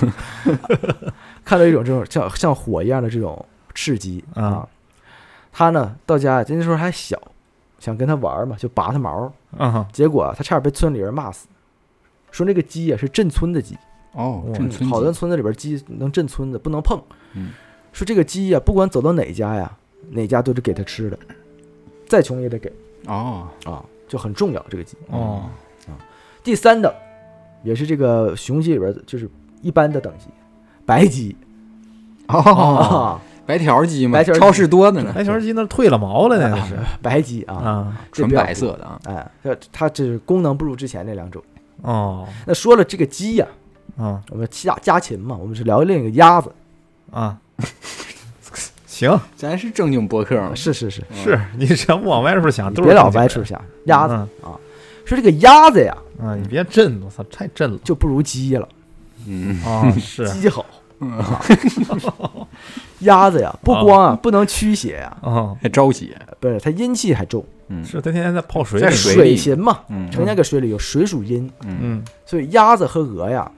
看到一种这种像像火一样的这种赤鸡啊啊，他呢到家那时候还小，想跟他玩儿嘛，就拔他毛，啊，结果啊他差点被村里人骂死，说那个鸡啊是镇村的鸡，哦，嗯镇村好多鸡村子里边鸡能镇村子，不能碰。嗯说这个鸡呀、不管走到哪家呀，哪家都得给他吃的，再穷也得给哦啊，就很重要这个鸡。哦啊，第三等，也是这个雄鸡里边就是一般的等级，白鸡哦，啊，白条鸡嘛，白条超市多的呢，白条鸡那退了毛了，那是白鸡啊，纯白色的啊，哎，它它这是功能不如之前那两种。哦，那说了这个鸡呀、啊我们家家禽嘛，我们是聊另一个鸭子。啊，行，咱是正经博客嘛，是是是，是你只要不往歪处想，都是别老歪处想。鸭子嗯。说这个鸭子呀，啊，你别震，我操，太震了。就不如鸡了，嗯，啊！是。鸡好。鸭子呀，不光啊不能驱邪呀，啊，还招邪，不是它阴气还重，嗯是他天天在泡水在里，水里神嘛，嗯成天搁水里有水属阴，嗯嗯。所以鸭子和鹅呀，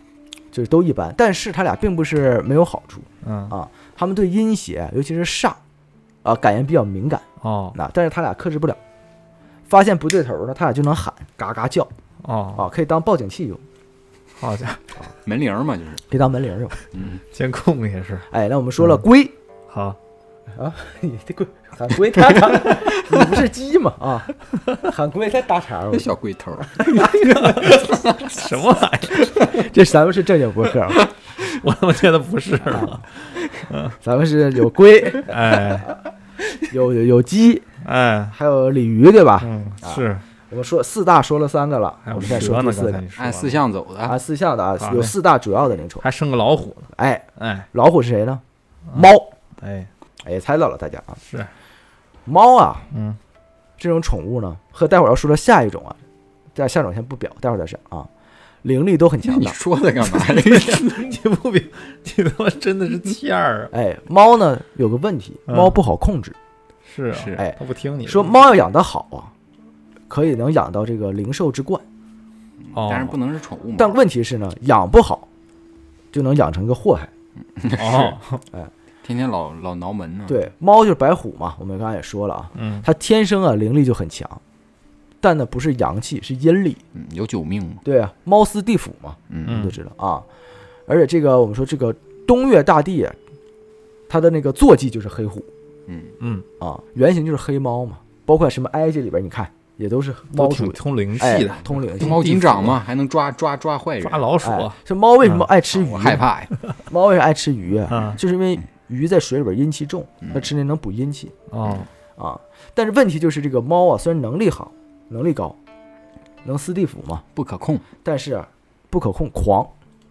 就是都一般，但是它俩并不是没有好处，嗯。啊它们对阴邪，尤其是煞，啊感应比较敏感，哦。那但是他俩克制不了，发现不对头呢，他俩就能喊嘎嘎叫。哦，啊，可以当报警器用，好家伙，门铃嘛，就是，可以当门铃用。嗯，监控也是。哎，那我们说了嗯。龟，好，你这龟喊龟，它 它你不是鸡吗？啊，喊龟它搭茬儿。那，小龟头，什么玩意儿？这咱们是正经博客啊，我怎么觉得不是了，咱们是有龟，哎有有有鸡，哎，还有鲤鱼，对吧？嗯，啊是，我们说四大说了三个了，我们再说第四个刚才按四项走的啊，，四项的啊有四大主要的灵宠。还剩个老虎呢，哎，哎老虎是谁呢？嗯猫。哎，哎，猜到了，大家啊，是，猫啊，嗯这种宠物呢，和待会儿要说的下一种啊，这下一种先不表，待会儿再说啊，灵力都很强你。说它干嘛？呀？你不比你他妈真的是欠儿啊！哎，猫呢有个问题，嗯。猫不好控制。是啊，是。哎，它不听你说猫要养得好啊，可以能养到这个灵兽之冠，哦，但是不能是宠物嘛，但问题是呢，养不好就能养成一个祸害。哦，天天老老挠门呢，，对，猫就是白虎嘛，我们刚才也说了啊，嗯。它天生啊灵力就很强，但呢不是阳气，是阴力。嗯，有九命嘛，对啊，猫司地府嘛，嗯嗯你都知道啊。而且这个我们说这个东岳大帝啊，它的那个坐骑就是黑虎嗯，嗯，啊，原型就是黑猫嘛。包括什么埃及里边，你看也都是猫属的，挺通灵哎气的，，通灵性。猫警长嘛，还能抓抓抓坏人抓，老鼠这猫为什么爱吃鱼？我害。怕呀，猫为什么爱吃鱼啊？嗯就是因为鱼在水里边阴气重，嗯它吃那能补阴气哦，啊。但是问题就是这个猫啊，虽然能力好，能力高，能撕地府嘛，不可控，但是啊不可控，狂，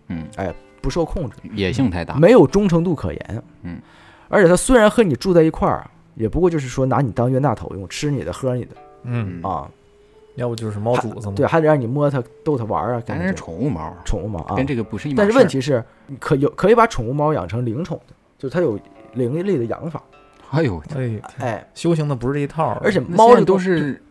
嗯，哎不受控制。野性太大，没有忠诚度可言。嗯，而且他虽然和你住在一块儿，也不过就是说拿你当冤大头用，吃你的喝你的。嗯，嗯，啊。要不就是猫主子嘛，对，还得让你摸它、逗它玩儿啊，咱是干这宠物猫，宠物猫啊。跟这个不是一码但是问题是，你可有可以把宠物猫养成灵宠的，就是它有灵力的养法。哎呦，哎，哎，修行的不是这一套，而且猫这东是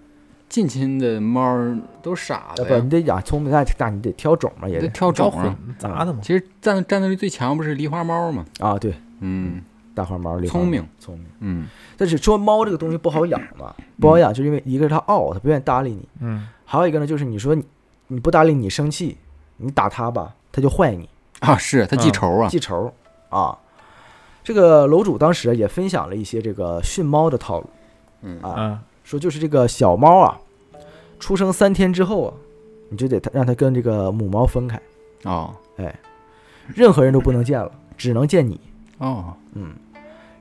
近亲的猫都傻呃不，的呀你，得养聪明，那那你得挑种嘛，也得。得挑种啊。杂的嘛，其实战战斗力最强不是狸花猫吗？啊。对，嗯。大花猫、聪明，聪明。嗯，但是说猫这个东西不好养嘛，不好养，就因为一个是它傲，它不愿意搭理你；嗯，还有一个呢，就是你说你你不搭理你生气，你打它吧，它就坏你。啊，是它记嗯仇啊，记仇。啊。这个楼主当时也分享了一些这个训猫的套路。嗯。啊，啊，说就是这个小猫啊，出生三天之后啊，你就得它让它跟这个母猫分开啊，哦任何人都不能见了，只能见你。哦，嗯，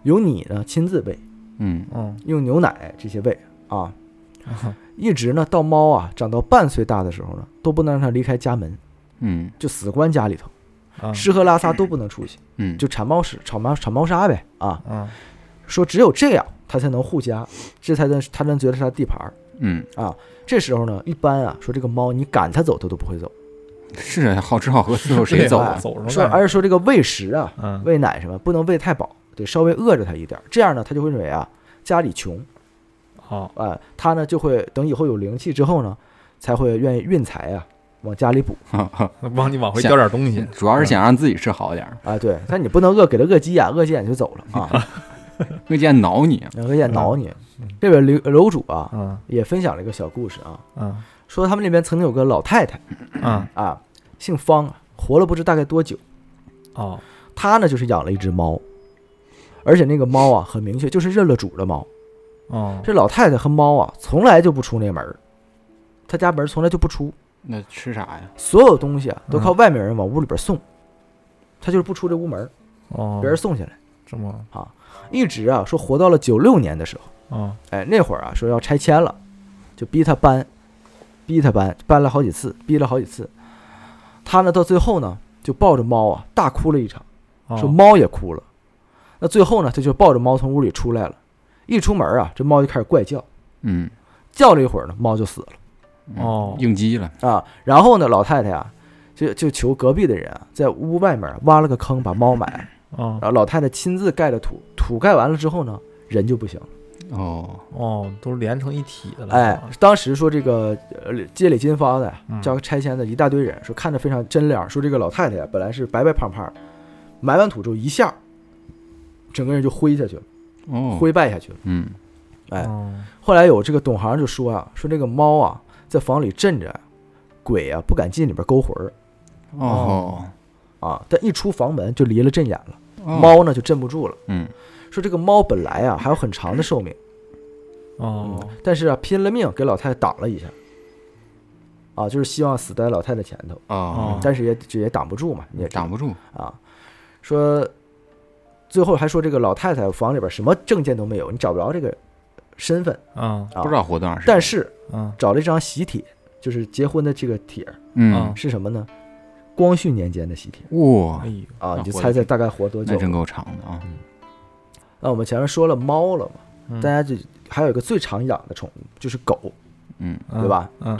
由你呢亲自喂，嗯嗯，用牛奶这些喂啊，一直呢到猫啊长到半岁大的时候呢，都不能让它离开家门，嗯就死关家里头，啊，吃喝拉撒都不能出去，嗯，就铲猫屎、铲猫铲猫砂呗啊。啊，说只有这样，它才能护家，这才能它能觉得是他地盘儿嗯啊。这时候呢，一般啊，说这个猫你赶它走，它都不会走。是啊，好吃好喝伺候谁走啊？走而是说这个喂食啊，嗯，喂奶什么，不能喂太饱，得稍微饿着它一点儿。这样呢，它就会认为啊，家里穷，好，啊，它呢就会等以后有灵气之后呢，才会愿意运财啊，往家里补 帮你往回叼点东西，主要是想让自己吃好点儿。啊。对，但你不能饿，给它饿急眼，饿急眼就走了啊。恶剑挠你，恶剑挠你。这边楼楼主啊嗯。也分享了一个小故事啊，嗯。说他们那边曾经有个老太太嗯。啊，姓方啊，活了不知大概多久。哦。她呢就是养了一只猫，而且那个猫啊很明确就是认了主的猫。哦。这老太太和猫啊从来就不出那门儿，她家门从来就不出，那吃啥呀？所有东西啊都靠嗯外面人往屋里边送，她就是不出这屋门儿，哦，别人送进来。这么一直啊说活到了九六年的时候，哦哎那会儿啊说要拆迁了，就逼他搬，逼他搬，搬了好几次，逼了好几次。他呢到最后呢就抱着猫啊大哭了一场，哦说猫也哭了。那最后呢他就抱着猫从屋里出来了，一出门啊这猫就开始怪叫，嗯，叫了一会儿呢猫就死了。嗯哦应激了，啊，然后呢，老太太啊，就就求隔壁的人啊，在屋外面挖了个坑，把猫埋了。哦然后老太太亲自盖的土，土盖完了之后呢，人就不行了。哦，哦，都连成一体的了。哎，当时说这个呃街里金发的嗯。叫拆迁的一大堆人，说看着非常真脸，说这个老太太啊本来是白白胖胖的，埋完土之后一下，整个人就灰下去了，哦，灰败下去了。嗯，哎，哦。后来有这个懂行就说啊，说这个猫啊在房里镇着，鬼啊不敢进里边勾魂儿。哦，啊，但一出房门就离了阵眼了。哦，猫呢就镇不住了。嗯，说这个猫本来啊还有很长的寿命，哦但是啊拼了命给老太太挡了一下，啊，就是希望死在老太太前头，哦，但是也这也挡不住嘛，你也挡不住，啊。说最后还说这个老太太房里边什么证件都没有，你找不着这个身份嗯啊，不知道活多长时间，但是嗯找了一张喜帖，就是结婚的这个帖嗯，是什么呢？光绪年间的喜帖。哇哎，呦啊，你就猜猜大概活多久那？真够长的啊，那我们前面说了猫了嘛，嗯。大家就还有一个最常养的宠物就是狗，嗯，对吧？嗯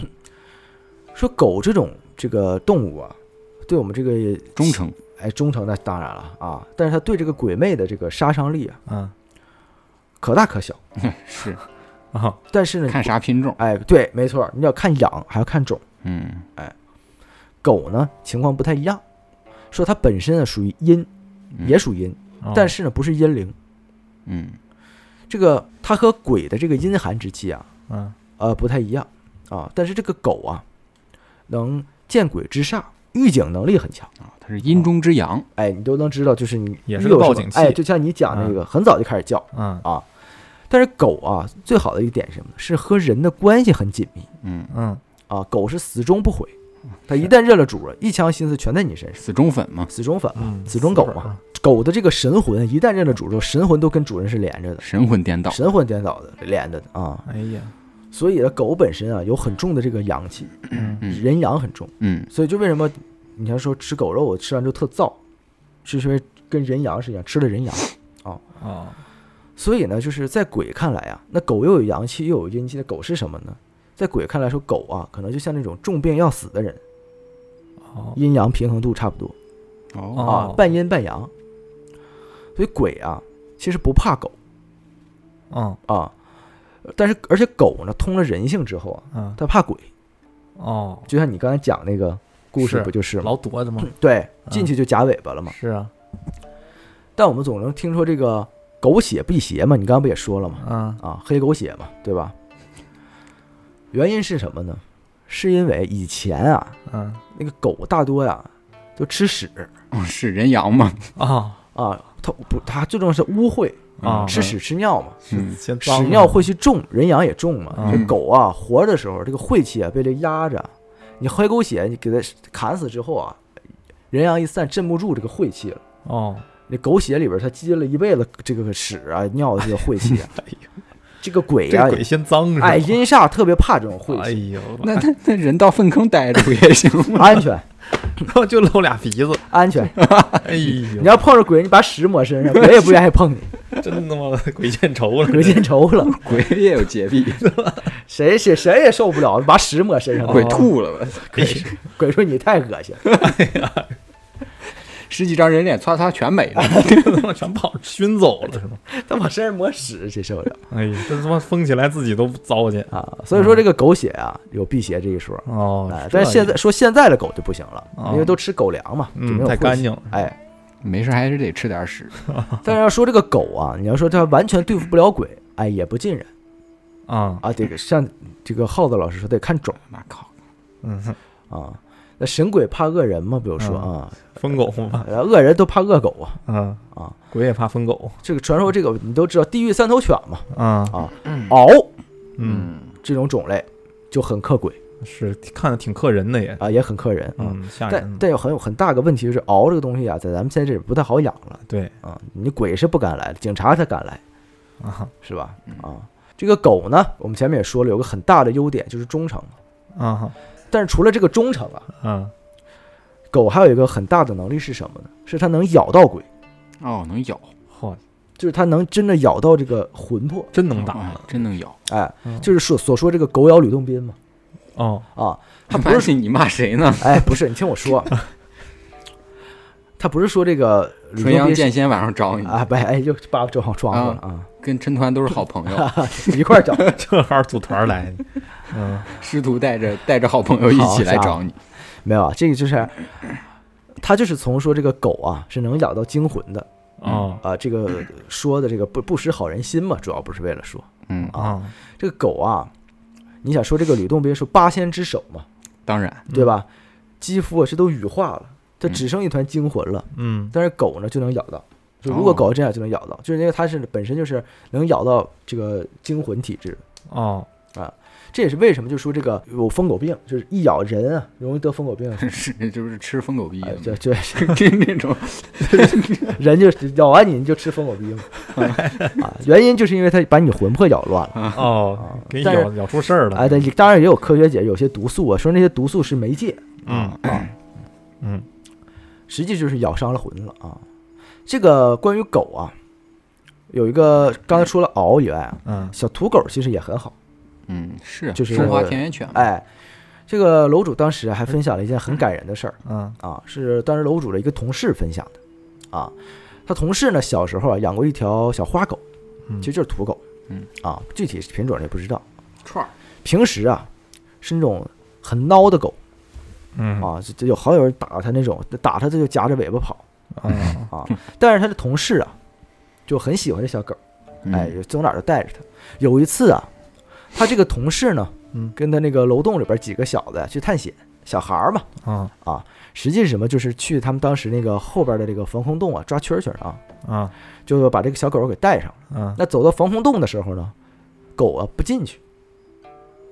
说狗这种这个动物啊，对我们这个忠诚，哎忠诚那当然了啊，但是它对这个鬼魅的这个杀伤力啊嗯。可大可小。是。啊 但是呢，看啥品种，哎，对，没错，你要看养还要看种。嗯，狗呢情况不太一样，说它本身啊属于阴，嗯也属阴，哦但是呢不是阴灵。嗯，这个它和鬼的这个阴寒之气啊，嗯呃不太一样啊。但是这个狗啊，能见鬼之煞，预警能力很强。啊，它是阴中之阳，哎，你都能知道，就是你也是个报警器哎，就像你讲那个，很早就开始叫。嗯啊但是狗啊，最好的一点是什么呢？是和人的关系很紧密嗯，嗯啊。狗是死忠不悔，它一旦认了主了，一腔心思全在你身上，死忠粉嘛，死忠粉嘛。嗯，死忠狗嘛，狗的这个神魂一旦认了主之后，神魂都跟主人是连着的，神魂颠倒，神魂颠倒的连着的啊。哎呀，所以呢，狗本身啊有很重的这个阳气，嗯嗯人阳很重。嗯，所以就为什么你看说吃狗肉，我吃完之后特燥，是因为跟人阳是一样，吃了人阳。啊啊所以呢，就是在鬼看来啊，那狗又有阳气又有阴气的狗是什么呢？在鬼看来说，狗啊，可能就像那种重病要死的人，哦阴阳平衡度差不多哦，啊哦，半阴半阳。所以鬼啊，其实不怕狗嗯啊，但是而且狗呢，通了人性之后啊，嗯它怕鬼。哦，就像你刚才讲那个故事，不就是吗？老躲着吗？对，进去就夹尾巴了嘛。是啊，但我们总能听说这个狗血辟邪嘛，你刚刚不也说了嘛？嗯啊，黑狗血嘛，对吧？原因是什么呢？是因为以前啊，嗯。那个狗大多呀就吃屎。哦是人羊嘛，啊。啊，它不，它最重要是污秽，啊，吃屎吃尿嘛，嗯。屎尿晦气重，人羊也重嘛。嗯。这狗啊活着的时候，这个晦气啊被这压着，你黑狗血你给它砍死之后啊，人羊一散，镇不住这个晦气了。哦，那狗血里边它积了一辈子这个屎啊尿的这个晦气啊，这个鬼啊这，鬼先脏是吧？哎，阴煞特别怕这种晦哎气，呦，那那那人到粪坑待着不也行吗？安全。就露俩鼻子，安全。哎呦。你，要碰着鬼，你把屎抹身上，鬼也不愿意碰你，真他妈的鬼见愁了，鬼见愁了，鬼也有洁癖，谁谁谁也受不了，把屎抹身上。鬼吐了吧？鬼鬼说你太恶心，十几张人脸擦擦全没了，他妈全跑熏走了是吗？他往身上抹屎，谁受得了哎呀，这他妈封起来自己都糟践啊？所以说这个狗血啊有辟邪这一说。哦哎，但是现在说现在的狗就不行了，哦因为都吃狗粮嘛，就没嗯有太干净了哎，没事还是得吃点屎。但是要说这个狗啊，你要说它完全对付不了鬼，哎，也不尽然啊，啊。这个像这个耗子老师说，得看种妈靠！嗯，哼啊。那神鬼怕恶人嘛，比如说嗯啊，疯狗嘛，呃恶人都怕恶狗啊。嗯啊。鬼也怕疯狗。这个传说这个你都知道，地狱三头犬嘛，啊，啊，嗯。獒嗯，这种种类就很克鬼是看着挺克人的也，啊，也很克人啊。嗯，吓但人，但有很有很大个问题就是獒这个东西啊，在咱们现在这里不太好养了。对。啊。你鬼是不敢来的，警察才敢来，啊。是吧？嗯。啊，这个狗呢，我们前面也说了，有个很大的优点就是忠诚。啊但是除了这个忠诚啊，啊，狗还有一个很大的能力是什么呢？是它能咬到鬼，哦，能咬，嚯，就是它能真的咬到这个魂魄。真能打哎真能咬。哎，嗯就是说所说这个狗咬吕洞宾嘛。哦，啊，他不是妈你骂谁呢？哎，不是，你听我说，他不是说这个吕纯阳洞宾是剑仙晚上找你，啊，不，哎，又把正好撞过了啊，跟陈团都是好朋友，一块儿找。正好组团来，嗯师徒带着带着好朋友一起来找你。没有啊，这个就是他就是从说这个狗啊是能咬到惊魂的。哦。啊，这个说的这个不不识好人心嘛，主要不是为了说。嗯，啊，这个狗啊，你想说这个吕洞宾说八仙之首嘛，当然，对吧？肌肤啊这都羽化了，它嗯只剩一团精魂了，嗯。但是狗呢就能咬到。就如果哦狗这样就能咬到，就是因为它是本身就是能咬到这个惊魂体质，哦这也是为什么就说这个有疯狗病，就是一咬人啊容易得疯狗病。是就是吃疯狗逼哎，这这 跟那种 人就咬完你，你就吃疯狗逼嘛。啊，原因就是因为它把你魂魄咬乱了。哦，给你咬咬出事儿了，哎，但当然也有科学解释，有些毒素啊，说那些毒素是媒介，嗯嗯实际就是咬伤了魂了啊。这个关于狗啊，有一个刚才除了獒以外啊，嗯小土狗其实也很好。嗯是就是中华田园犬嘛，哎，这个楼主当时还分享了一件很感人的事儿嗯啊，是当时楼主的一个同事分享的啊。他同事呢小时候啊养过一条小花狗，嗯，其实就是土狗，嗯啊，具体品种也不知道。串儿平时啊是那种很孬的狗嗯啊，这这有好友人打他那种，打他他就夹着尾巴跑嗯啊。但是他的同事啊就很喜欢这小狗，嗯哎，走哪儿都带着它。有一次啊，他这个同事呢嗯。跟他那个楼栋里边几个小子去探险，小孩儿嘛，啊。实际是什么？就是去他们当时那个后边的这个防空洞啊抓蛐蛐儿啊，啊。就把这个小狗给带上。嗯那走到防空洞的时候呢，狗啊不进去，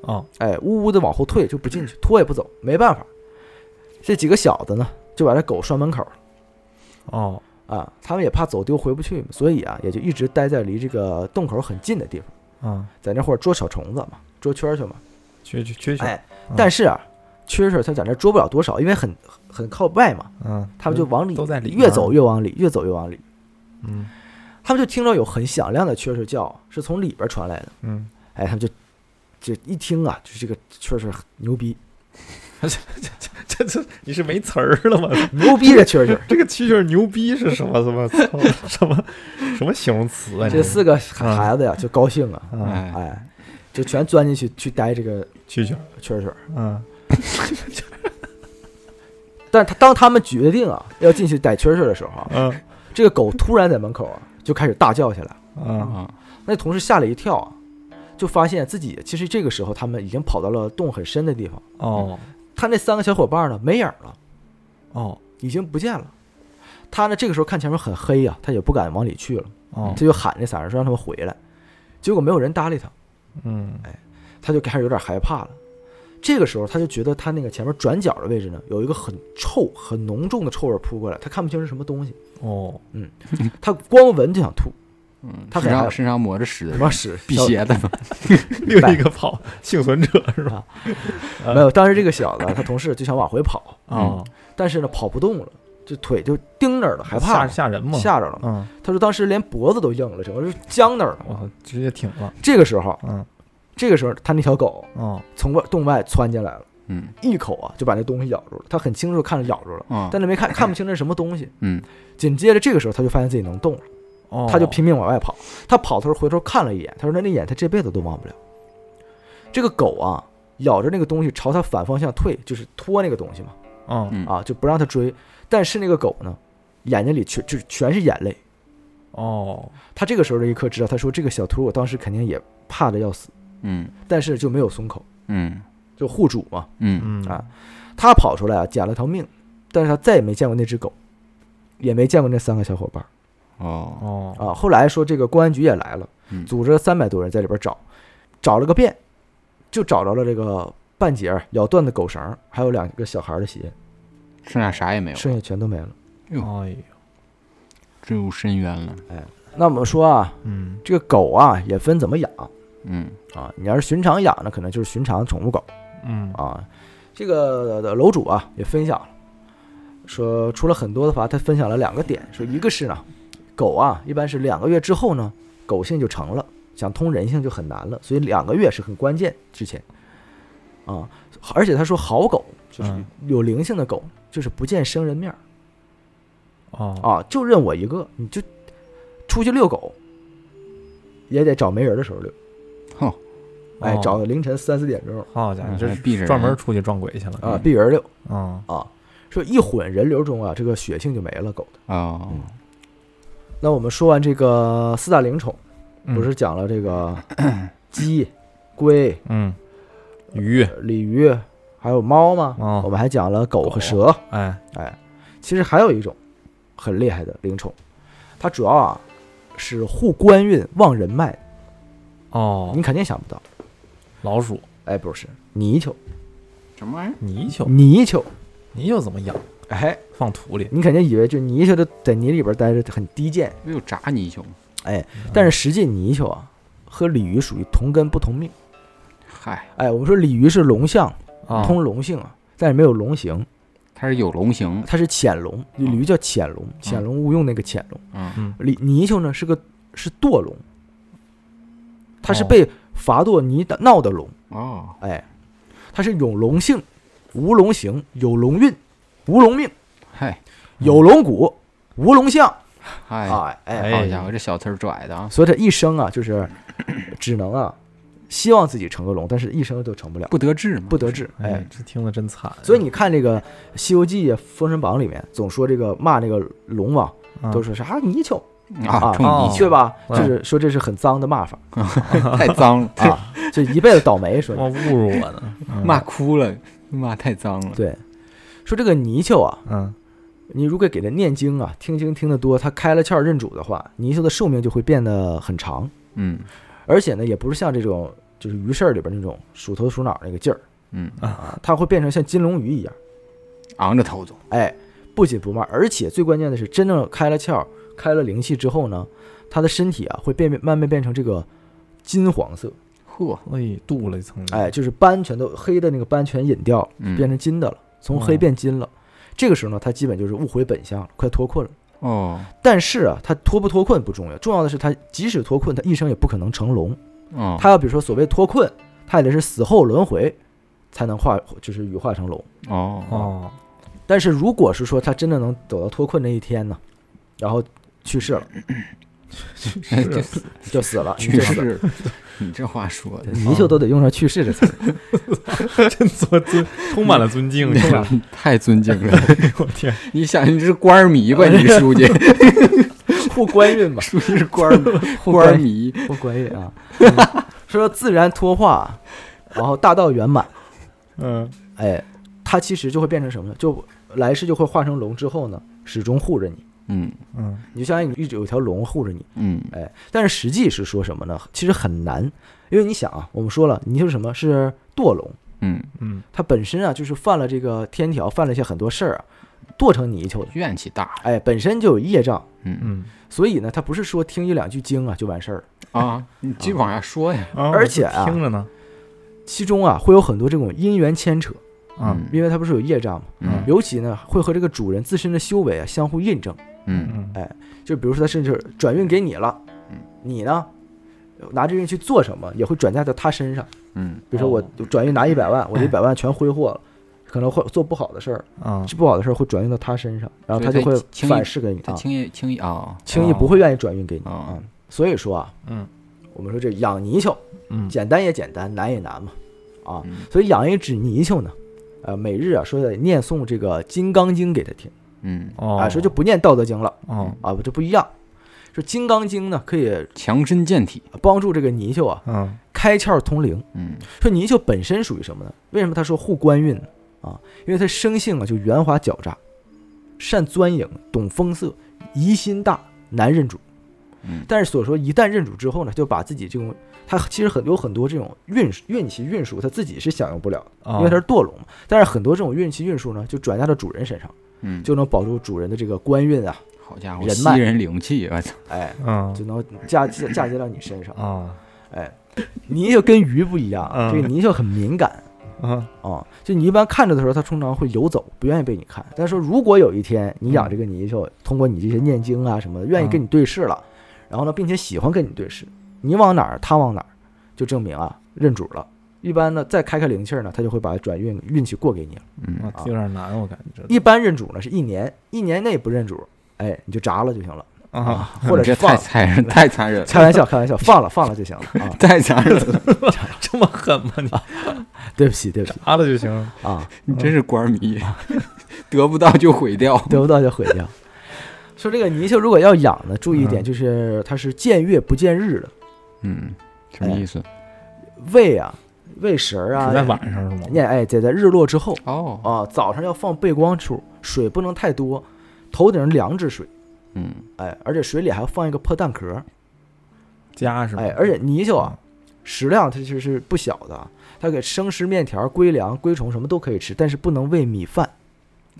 哦。哎，呜呜的往后退就不进去，拖也不走，没办法。这几个小子呢，就把这狗拴门口了。哦。啊，他们也怕走丢回不去，所以啊，也就一直待在离这个洞口很近的地方，嗯，在那会儿捉小虫子嘛，捉蛐蛐嘛。蛐蛐蛐蛐，哎，嗯但是啊，蛐蛐它在那捉不了多少，因为很很靠外嘛，嗯，他们就往里都在里越走越往里，越走越往里。嗯他们就听到有很响亮的蛐蛐叫，是从里边传来的。嗯，哎，他们就就一听啊，就是这个蛐蛐牛逼，这这你是没词儿了吗？牛逼这蛐蛐。这个蛐蛐牛逼是什么什么操什么什么形容词啊？这四个孩子呀就高兴啊，嗯哎，哎，就全钻进去去逮这个蛐蛐，蛐蛐。嗯但他当他们决定啊要进去逮蛐蛐的时候啊，嗯这个狗突然在门口啊就开始大叫起来。嗯啊那同事吓了一跳啊，就发现自己其实这个时候他们已经跑到了洞很深的地方。哦他那三个小伙伴呢没影了，哦已经不见了。他呢这个时候看前面很黑呀、他也不敢往里去了，哦。他就喊那三人说让他们回来，结果没有人搭理他，嗯。哎他就开始有点害怕了。这个时候他就觉得他那个前面转角的位置呢有一个很臭、很浓重的臭味扑过来，他看不清是什么东西，哦。嗯他光闻就想吐，嗯，他身上身上抹着屎的人，他妈屎辟邪的嘛，另一个 跑幸存者是吧？没有。当时这个小子他同事就想往回跑，哦，但是呢跑不动了，就腿就钉那儿了，害怕吓人嘛？吓着了。嗯，他说当时连脖子都硬了，整个是僵那儿了。我，直接挺了。这个时候，嗯这个时候他那条狗哦从外洞外窜进来了，嗯一口啊就把那东西咬住了。他很清楚看着咬住了，啊但是没看看不清那是什么东西。嗯紧接着这个时候他就发现自己能动了，哦，他就拼命往外跑。他跑的时候回头看了一眼，他说那那眼他这辈子都忘不了。这个狗啊咬着那个东西朝他反方向退，就是拖那个东西嘛，嗯嗯啊就不让他追。但是那个狗呢，眼睛里全就是全是眼泪。哦，他这个时候的一刻知道，他说这个小图我当时肯定也怕的要死，嗯但是就没有松口，嗯就护主嘛。嗯嗯啊他跑出来啊，捡了条命，但是他再也没见过那只狗，也没见过那三个小伙伴哦哦啊。后来说这个公安局也来了，嗯组织了三百多人在里边找，找了个遍，就找着了这个半截咬断的狗绳，还有两个小孩的鞋，剩下啥也没有，剩下全都没了。哎呦，坠入深渊了。哎那我们说啊，嗯这个狗啊也分怎么养嗯啊。你要是寻常养呢，可能就是寻常宠物狗嗯啊。这个呃楼主啊也分享了，说除了很多的话，他分享了两个点，说一个是呢，狗啊一般是两个月之后呢，狗性就成了，想通人性就很难了，所以两个月是很关键之前啊。而且他说好狗就是嗯有灵性的狗，就是不见生人面儿哦啊，就认我一个，你就出去遛狗，也得找没人的时候遛。哼哎哦，找凌晨三四点钟好家伙，你这还避着人专门出去撞鬼去了啊，避人遛啊啊。说一混人流中啊，这个血性就没了狗的。哦那我们说完这个四大灵宠，嗯。不是讲了这个 鸡、龟、嗯。鱼。鲤鱼，还有猫吗？哦。我们还讲了狗和蛇。哎。哎，其实还有一种很厉害的灵宠，它主要啊是护官运、旺人脉。哦。你肯定想不到，老鼠。哎，不是泥鳅，什么玩意儿？泥鳅。泥鳅，泥鳅怎么养？哎，放土里。你肯定以为就泥鳅的在泥里边待着很低贱，没有炸泥鳅。吗？哎，但是实际泥鳅啊和鲤鱼属于同根不同命。嗨，哎，我们说鲤鱼是龙象，啊。通龙性啊，但是没有龙形，它是有龙形。它是潜龙，鲤鱼叫潜龙，潜龙勿用那个潜龙。嗯。嗯。鲤泥鳅呢是个是堕龙，它是哦。被罚堕泥的闹的龙，哦，哎，它是有龙性，无龙形，有龙运，无龙命，嗨有龙骨，无龙相，嗨，哎哎，哎好家伙，这小词儿拽的啊！所以他一生啊就是 只能啊希望自己成个龙，但是一生都成不了，不得志嘛，不得志，哎。哎。，这听着真惨。所以你看这个《西游记》《封神榜》里面总说这个骂那个龙王，啊都说是啊泥鳅，啊，泥鳅。对吧？嗯。就是说这是很脏的骂法。太脏了，啊，就一辈子倒霉。说 我侮辱我呢，嗯。骂哭了，骂太脏了。对，说这个泥鳅啊，嗯。你如果给它念经啊，听经听得多，它开了窍认主的话，泥鳅的寿命就会变得很长，嗯。而且呢，也不是像这种就是鱼事儿里边那种鼠头鼠脑那个劲儿嗯，啊，它会变成像金龙鱼一样，昂着头走。哎，不紧不慢，而且最关键的是，真正开了窍、开了灵气之后呢，它的身体啊会变慢慢变成这个金黄色，嚯，哎，镀了一层，哎，就是斑全都黑的那个斑全隐掉变成金的了，从黑哦变金了。这个时候呢，他基本就是悟回本相了，快脱困了。哦但是啊，他脱不脱困不重要，重要的是他即使脱困，他一生也不可能成龙。哦，他要比如说所谓脱困，他也得是死后轮回才能化，就是羽化成龙。哦哦，但是如果是说他真的能走到脱困那一天呢，然后去世了，就就死了，你去。世，你这话说的泥鳅都得用上去世这词儿，真尊尊，充满了尊敬，是吧？太尊敬了。我天，你想，你是官儿迷吧？你是书记，护官运吧，书记是官官迷。护官运啊。说自然脱化，然后大道圆满，嗯哎，它其实就会变成什么呢？就来世就会化成龙之后呢，始终护着你。嗯。嗯。你就相当于一直有一条龙护着你，嗯。哎，但是实际是说什么呢？其实很难，因为你想啊，我们说了，你就是什么是堕龙，嗯，嗯。它本身啊就是犯了这个天条，犯了一些很多事儿啊，堕成泥鳅的，怨气大。哎，本身就有业障，嗯。嗯。所以呢，它不是说听一两句经啊就完事儿了，啊，你继续往下说呀。啊。而且啊听着呢，其中啊会有很多这种因缘牵扯，啊嗯。因为它不是有业障嘛，嗯。尤其呢会和这个主人自身的修为啊相互印证，嗯。嗯。就比如说他甚至转运给你了嗯，你呢拿这运去做什么，也会转嫁到他身上。嗯。比如说我哦。转运拿一百万，我这一百万全挥霍了，可能会做不好的事儿，啊这不好的事儿会转运到他身上，然后他就会轻易反噬给你啊，他轻易轻易啊，轻易不会愿意转运给你哦啊。所以说啊，嗯我们说这养泥鳅嗯。简单也简单，难也难嘛嗯啊。所以养一只泥鳅呢，呃，每日啊说得念诵这个《金刚经》给他听，嗯，哦，啊，说就不念《道德经》了哦，啊，这不一样。说《金刚经》呢，可以强身健体，帮助这个泥鳅啊嗯开窍通灵。嗯说泥鳅本身属于什么呢？为什么他说护官运呢？啊，因为他生性啊就圆滑狡诈，善钻营，懂风色，疑心大，难认主。嗯但是所说一旦认主之后呢，就把自己这种他其实很有很多这种运运气运数，他自己是享用不了的，哦因为他是堕龙嘛。但是很多这种运气运数呢，就转嫁到主人身上，嗯，就能保住主人的这个官运啊，好家伙，人脉。吸人灵气，我操，哎，嗯。就能嫁嫁嫁接到你身上。啊哎，泥鳅跟鱼不一样，嗯。这个泥鳅很敏感。啊啊，就你一般看着的时候，它通常会游走，不愿意被你看。但是说，如果有一天你养这个泥鳅，通过你这些念经啊什么的，愿意跟你对视了，然后呢，并且喜欢跟你对视，你往哪儿，它往哪儿，就证明啊认主了。一般呢，再开开灵气儿呢，他就会把转运运气过给你了。嗯啊，有点难，我感觉一般认主呢是一年，一年内不认主，哎，你就炸了就行了啊，啊，或者是放了。太残忍，太残忍了，开玩笑，开玩笑，放了放了就行了啊！太残忍了，这么狠吗？你 对不起，对不起炸了就行了。啊，你真是官迷，得不到就毁掉，得不到就毁掉。说这个泥鳅如果要养呢，注意一点，嗯就是它是见月不见日的，嗯，什么意思？喂啊，喂食儿啊，是在晚上是吗？念哎，得在日落之后哦，啊，早上要放背光处，水不能太多，头顶凉制水，嗯。哎，而且水里还要放一个破蛋壳，家是吧？哎，而且泥鳅啊，食量它其实是不小的啊，它给生食、面条、龟粮、龟虫什么都可以吃，但是不能喂米饭。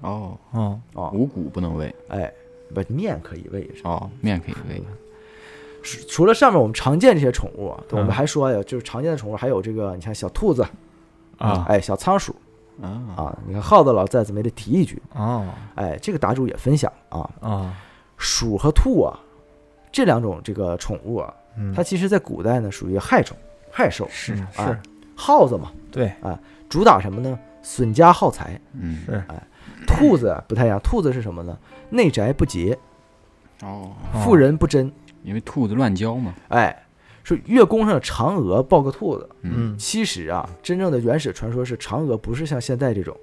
哦，哦啊，五谷不能喂，哎，不面可以喂是。吧哦，面可以喂，除除了上面我们常见这些宠物啊，我们嗯还说呀，就是常见的宠物还有这个，你看小兔子，啊哎，小仓鼠啊，啊，你看耗子老再次没得提一句，哦哎，这个答主也分享啊，啊，鼠和兔啊，这两种这个宠物啊，嗯，它其实在古代呢属于害虫、害兽，是是耗子嘛，对啊主打什么呢？损家耗财。嗯，是哎兔子啊不太一样，兔子是什么呢？内宅不洁，哦，哦妇人不贞。因为兔子乱交嘛，哎，说月宫上的嫦娥抱个兔子，嗯，嗯。其实啊，真正的原始传说是嫦娥不是像现在这种，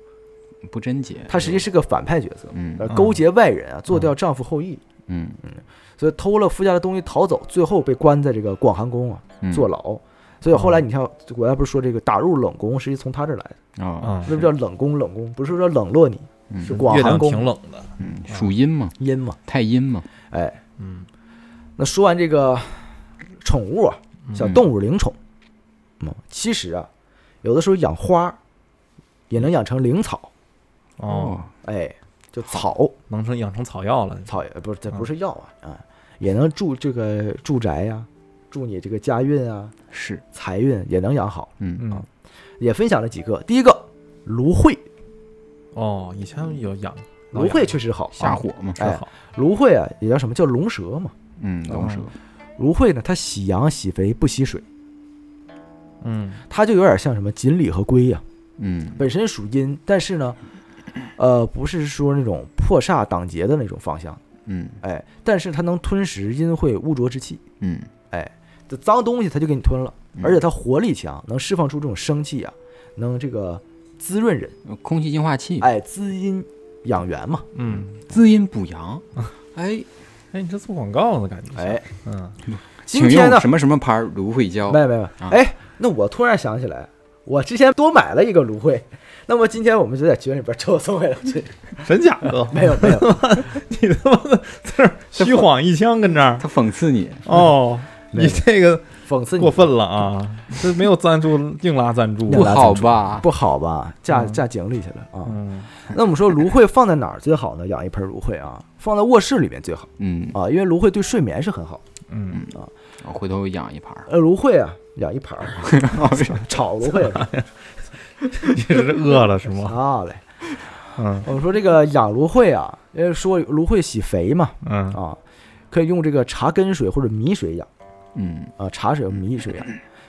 不贞洁，她实际是个反派角色，嗯。呃，勾结外人啊，做掉丈夫后裔，嗯。嗯。所以偷了夫家的东西逃走，最后被关在这个广寒宫啊嗯，坐牢。所以后来你看，国家不是说这个打入冷宫，实际从他这儿来的，哦，啊，为什么叫冷宫？冷宫？不是说冷落你，嗯。是广寒宫。挺冷的，嗯，属阴嘛，阴嘛？太阴嘛，哎，嗯，那说完这个宠物啊，小动物灵宠，嗯，其实啊，有的时候养花也能养成灵草，哦，，哎，就草能成养成草药了，草也不是这不是药啊啊，也能助这个住宅呀、助你这个家运啊、是，财运也能养好。嗯嗯，也分享了几个，第一个芦荟，哦，以前有养芦荟确实好，啊下火嘛，哎是好，芦荟啊也叫什么叫龙舌嘛？嗯，龙蛇，芦荟呢，它喜阳喜肥不喜水，嗯。它就有点像什么锦鲤和龟呀、嗯。本身属阴，但是呢，呃，不是说那种破煞挡劫的那种方向，嗯。哎，但是它能吞食阴晦污浊之气，嗯，哎这脏东西它就给你吞了，嗯。而且它活力强，能释放出这种生气啊，能这个滋润人，空气净化器，哎，滋阴养元嘛，嗯，滋阴补阳，哎，哎，你这做广告呢，感觉像哎，，嗯。请今天呢用，什么什么牌儿？芦荟胶没，有没有，啊。哎，那我突然想起来，我之前多买了一个芦荟，那么今天我们就在群里边 抽送给了去，真假的？没有没 有，你他妈的在这虚晃一枪，跟这儿他讽刺你，哦，你这个讽刺你。过分了啊！这没有赞助，硬拉赞助，不好吧？不好吧？嫁嗯。嫁井里去了啊。嗯。那我们说芦荟放在哪儿最好呢？养一盆芦荟啊，放在卧室里面最好。嗯，啊，因为芦荟对睡眠是很好。嗯。啊，我回头养一盘儿，呃，芦荟啊，养一盘儿，炒芦荟。你是饿了是吗？好嘞。嗯。我们说这个养芦荟啊，因为说芦荟洗肥嘛。嗯。啊，可以用这个茶根水或者米水养嗯啊，茶水、米水啊，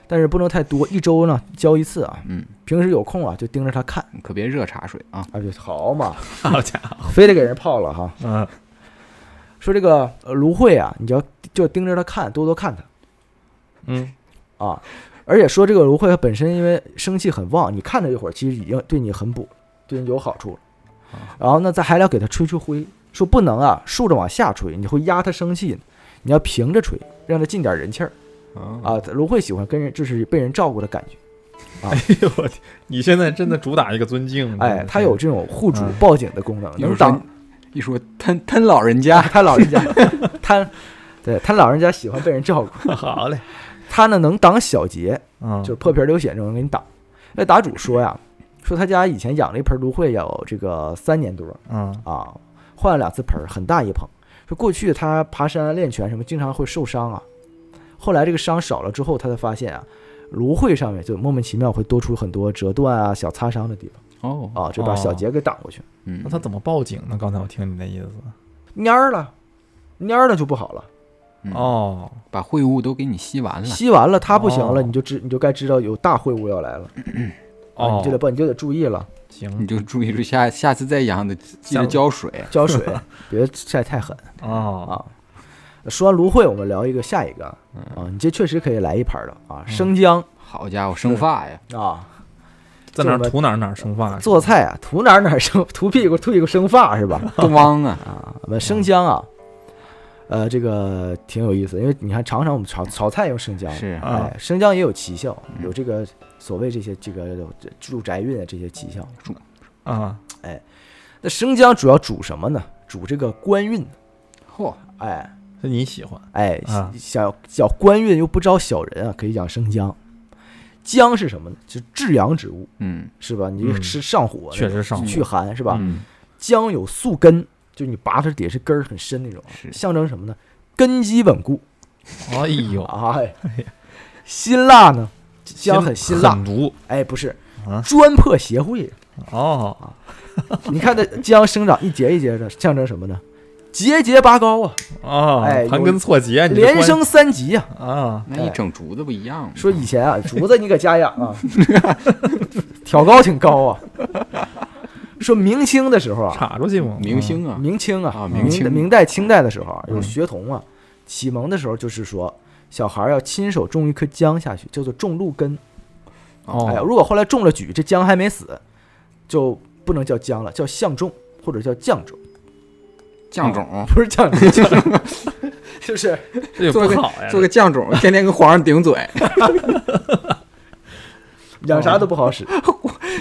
但是不能太多，一周呢浇一次啊。嗯，平时有空啊就盯着它看可别热茶水啊，啊，就好嘛，好家伙，非得给人泡了哈。嗯说这个呃芦荟啊，你就要就盯着它看，多多看它。嗯啊，而且说这个芦荟它本身因为生气很旺，你看它一会儿，其实已经对你很补，对你有好处了。然后呢，再还要给它吹吹灰，说不能啊竖着往下吹，你会压它生气，你要平着吹，让他进点人气儿啊，啊。芦荟喜欢跟人就是被人照顾的感觉。哎呦我天！你现在真的主打一个尊敬，哎，它有这种护主嗯报警的功能，能挡一说贪贪老人家，他老人家 他对他老人家喜欢被人照顾，好嘞，他呢能挡小节，嗯，就是破皮流血这种给你挡。那打主说呀，说他家以前养了一盆芦荟有这个三年多嗯啊，换了两次盆，很大一盆。说过去他爬山练拳什么，经常会受伤啊。后来这个伤少了之后，他才发现啊，芦荟上面就莫名其妙会多出很多折断啊、小擦伤的地方哦，方啊，就把小节给挡过去。嗯那他怎么报警呢？刚才我听你那意思，蔫儿了，蔫儿了就不好了。嗯哦，把秽物都给你吸完了，吸完了，他不行了，哦你就知你就该知道有大秽物要来了，啊，哦你就得不你就得注意了，你，就注意住下下次再养的记得浇水。浇水，别晒太狠 哦，啊。说完芦荟，我们聊一个下一个啊，你这确实可以来一盘的啊，生姜好家伙，生发呀！啊，在哪儿涂哪儿哪儿生发，做菜啊，涂哪儿哪儿生，涂屁股涂一个生发是吧？多汪啊！啊，我们生姜啊，呃，这个挺有意思，因为你看常常我们炒炒菜用生姜，是啊哎，生姜也有奇效，嗯有这个所谓这些这个住宅运的这些奇效。啊，那生姜主要煮什么呢？煮这个官运，嚯，哎是你喜欢哎，啊想想官运又不招小人啊，可以养生姜。姜是什么呢？就是至阳之物，嗯，是吧？你嗯吃上火，确实上火去寒是吧？嗯，姜有宿根，就你拔它底下是根儿很深那种，象征什么呢？根基稳固。哎呦，哎，辛辣呢？姜很辛辣，很毒哎，不是啊，专破协会。哦，你看这姜生长一节一节的，象征什么呢？节节拔高啊，啊，哎盘根错节，连升三级呀、啊，那一整竹子不一样吗？说以前啊，竹子你搁家养啊，挑高挺高啊。说明清的时候啊，插出去吗？明清啊，明清啊，啊明明清明代、清代的时候啊，有嗯学童啊，启蒙的时候就是说，小孩儿要亲手种一颗姜下去，叫做种露根。哦。哎，如果后来中了举，这姜还没死，就不能叫姜了，叫相种或者叫酱种，酱种，不是酱种，酱种。就是做个好呀，做个酱种，天天跟皇上顶嘴，养啥都不好使。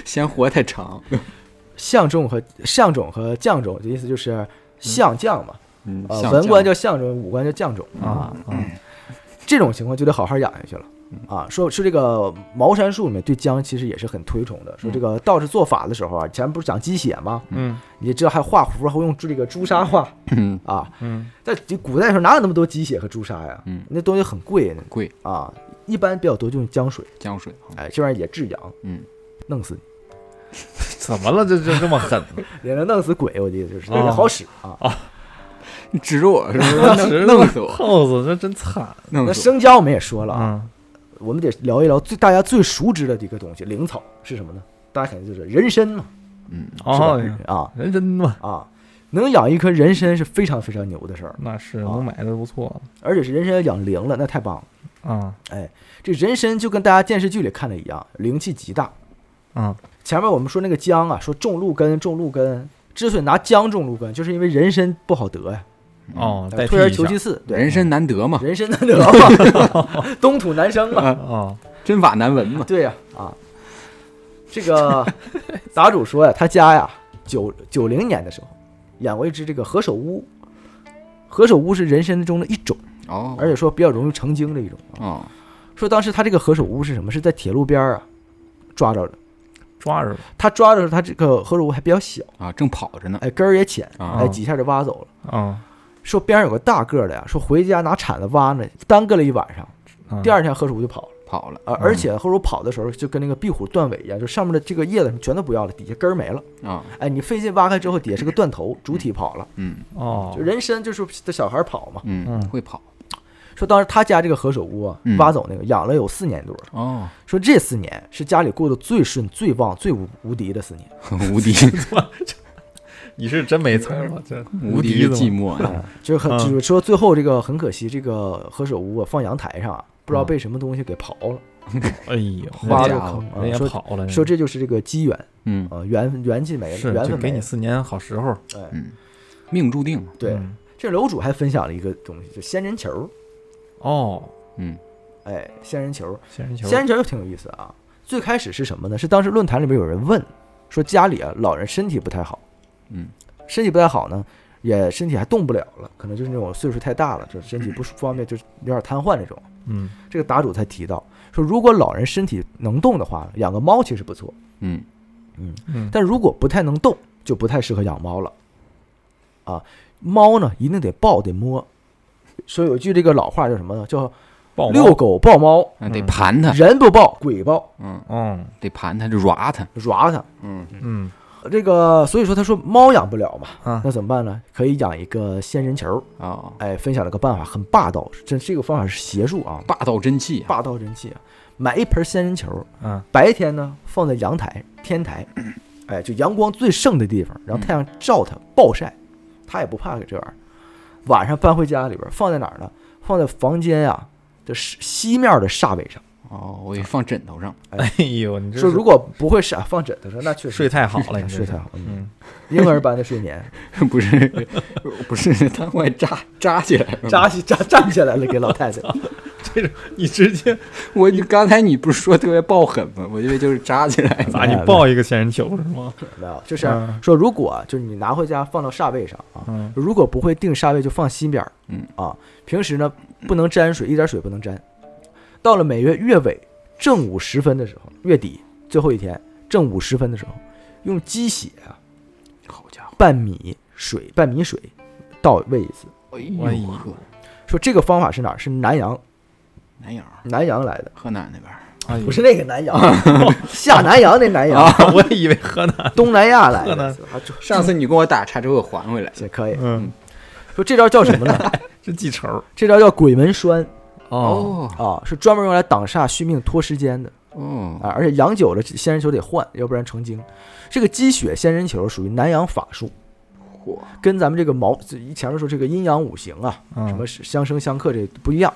嫌活太长。相种和相种和酱种的意思就是相将嘛，嗯，呃，文官叫相种，武官叫酱种。啊啊，这种情况就得好好养下去了。啊，说是这个茅山术里面对姜其实也是很推崇的。说这个道士做法的时候啊，前面不是讲鸡血吗？嗯你知道还画符，还会用这个朱砂画嗯啊。嗯在古代的时候哪有那么多鸡血和朱砂呀？嗯，那东西很贵贵啊，一般比较多就用姜水，姜水，哎，这玩意儿也治阳，嗯，弄死你，怎么了？这这这么狠？也能弄死鬼，我记得就是，好使啊。你指着我是不是？弄弄死我，耗子那真惨。那生姜我们也说了啊，啊！我们得聊一聊最大家最熟知的一个东西，灵草是什么呢？大家肯定就是人参嘛，嗯，哦，啊。人参嘛，啊，能养一颗人参是非常非常牛的事儿，那是啊。能买的不错。而且是人参要养灵了，那太棒了。啊。这人参就跟大家电视剧里看的一样，灵气极大。嗯。前面我们说那个姜啊，说种鹿根，种鹿根，之所以拿姜种鹿根，就是因为人参不好得呀，哦，退而求其次，对，人参难得嘛，人参难得嘛，东土难生嘛，哦真法难闻嘛。对呀啊这个 答主说呀，他家呀九九零年的时候养过一只这个何首乌，何首乌是人参中的一种，哦，而且说比较容易成精的一种啊。哦，说当时他这个何首乌是什么？是在铁路边儿啊抓着的。抓着了他抓着的时候，他这个何首乌还比较小，啊，正跑着呢。哎，根儿也浅，啊哎，几下就挖走了。啊说边上有个大个儿的呀，说回家拿铲子挖呢，耽搁了一晚上，啊第二天何首乌就跑了。跑了而，而且何首乌跑的时候就跟那个壁虎断尾一样，就上面的这个叶子全都不要了，底下根儿没了。啊，哎，你费劲挖开之后，底下是个断头，主体跑了。嗯。哦。就人参就是这小孩跑嘛。嗯，嗯。会跑。说当时他家这个何首乌啊嗯，挖走那个养了有四年多，哦，说这四年是家里过得最顺、最旺、最无无敌的四年。无敌 你是真没词儿了，这无敌寂寞啊，哎就是很，嗯就是说最后这个很可惜，这个何首乌啊放阳台上啊，不知道嗯被什么东西给刨了 哎呦，挖家伙了坑啊，人也说跑了，说这就是这个机缘嗯啊，缘缘气没了，缘分给。你四年好时候。哎，嗯，命注定。对，嗯这楼主还分享了一个东西，就仙人球。哦，嗯哎，仙人球，仙人球，仙人球挺有意思啊。最开始是什么呢？是当时论坛里边有人问，说家里啊老人身体不太好，嗯。身体不太好呢，也身体还动不了了，可能就是那种岁数太大了，就身体不舒方便，就是有点瘫痪那种。嗯。这个答主才提到说，如果老人身体能动的话，养个猫其实不错，嗯。嗯，但如果不太能动，就不太适合养猫了。啊，猫呢一定得抱得摸，说有句这个老话叫什么呢？叫抱遛，狗抱猫，那得嗯盘它，人不抱鬼抱，嗯，嗯得盘它，就 ra 它。抓它。嗯。嗯这个所以说他说猫养不了嘛，啊那怎么办呢？可以养一个仙人球。啊，哎，分享了个办法，很霸道，这这个方法是邪术啊，霸道真气啊。霸道真气啊！买一盆仙人球，嗯白天呢放在阳台、天台，哎，就阳光最盛的地方，然后太阳照它暴晒，它也不怕这玩意儿。晚上搬回家里边，放在哪儿呢？放在房间呀的西西面的煞位上。哦，我以为放枕头上。哎呦，你这说如果不会煞，放枕头上，那确实睡太好了，你睡太好，了，嗯，婴儿般的睡眠，不是，不是，它会扎扎起来了。扎起扎站起来了，给老太太。这种你直接 我你刚才你不是说特别抱狠吗？我以为就是扎起来。咋你抱一个仙人球是吗？没有，就是嗯说，如果就是你拿回家放到煞位上啊，嗯如果不会定煞位，就放西边儿。嗯啊，平时呢不能沾水，一点水不能沾。到了每月月尾正午时分的时候，月底最后一天正午时分的时候，用鸡血啊好家伙！半米水半米水倒喂一次。哎呦呵，说这个方法是哪儿？是南阳，南阳，南阳来的，河南那边不是那个南阳，下南阳那南阳，我也以为河南，东南亚来的上次你跟我打岔之后还回来。这可以。嗯，说这招叫什么呢？是记仇这招叫鬼门栓哦，啊，是专门用来挡煞、续命、拖时间的嗯啊。而且养久了，仙人球得换，要不然成精。这个积雪仙人球属于南洋法术，嚯，跟咱们这个毛前面说这个阴阳五行啊，嗯什么相生相克这不一样。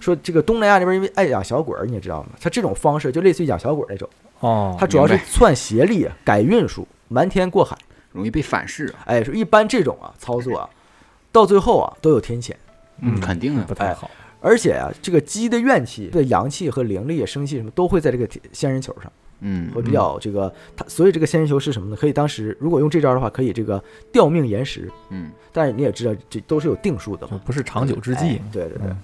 说这个东南亚那边因为爱养小鬼儿，你也知道吗？他这种方式就类似于养小鬼儿那种，哦，他主要是明白窜邪力、改运数、瞒天过海。容易被反噬啊。哎，说一般这种啊操作啊，到最后啊都有天谴。嗯，肯定啊不。太好，而且啊，这个鸡的怨气、的阳气和灵力、生气什么都会在这个仙人球上，嗯会比较这个它。所以这个仙人球是什么呢？可以当时如果用这招的话，可以这个吊命延时。嗯但是你也知道，这都是有定数的嘛。不是长久之计哎。对对对。嗯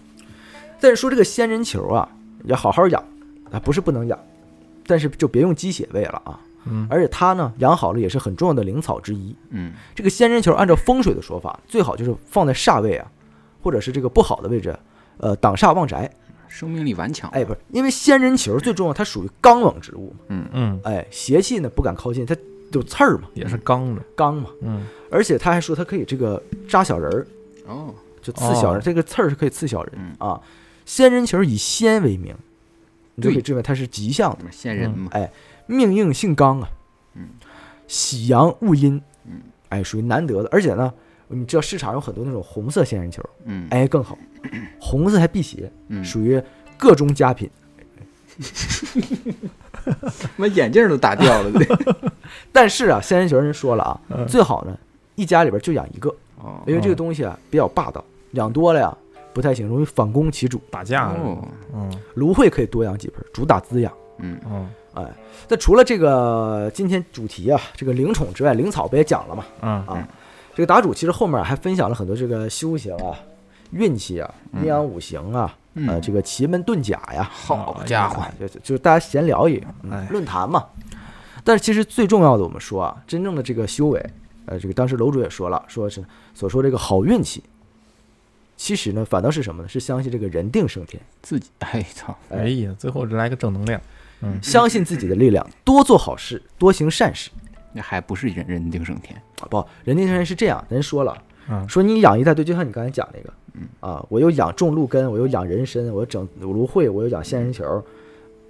但是说这个仙人球啊，要好好养啊，不是不能养，但是就别用鸡血喂了啊。嗯而且它呢，养好了也是很重要的灵草之一。嗯这个仙人球按照风水的说法，最好就是放在煞位啊，或者是这个不好的位置，呃，挡煞旺宅。生命力顽强。哎，不是，因为仙人球最重要，它属于刚猛植物嘛。嗯嗯，哎，邪气呢不敢靠近，它有刺儿嘛，也是刚的，刚嘛。嗯而且他还说它可以这个扎小人儿，哦就刺小人，哦这个刺儿是可以刺小人嗯啊。仙人球以仙为名，你就可以对认为它是吉祥的。仙人嘛。哎，命硬性刚啊，嗯喜阳勿阴，嗯哎，属于难得的。而且呢，你知道市场有很多那种红色仙人球，嗯。哎，更好，红色还辟邪，嗯，属于个中佳品。妈眼镜都打掉了。对 但是啊，仙人球人说了啊，嗯。最好呢一家里边就养一个，哦因为这个东西啊比较霸道，养多了呀不太行，容易反攻其主。打架了，哦嗯。芦荟可以多养几盆，主打滋养。嗯。嗯。哎，那除了这个今天主题啊，这个灵宠之外，灵草不也讲了嘛？嗯。啊，这个答主其实后面还分享了很多这个修行啊、运气啊、阴阳五行啊，呃，嗯这个奇门遁甲呀，好家伙啊，就就是大家闲聊一个嗯哎论坛嘛。但是其实最重要的，我们说啊，真正的这个修为，呃，这个当时楼主也说了，说是所说这个好运气，其实呢，反倒是什么呢？是相信这个人定胜天，自己哎操，哎呀，最后来个正能量，嗯相信自己的力量，多做好事，多行善事。那还不是人人定胜天。啊不，人定胜天是这样，人说了，嗯说你养一大堆，就像你刚才讲那个，嗯啊，我又养种鹿根，我又养人参，我又整芦荟，我又养仙人球，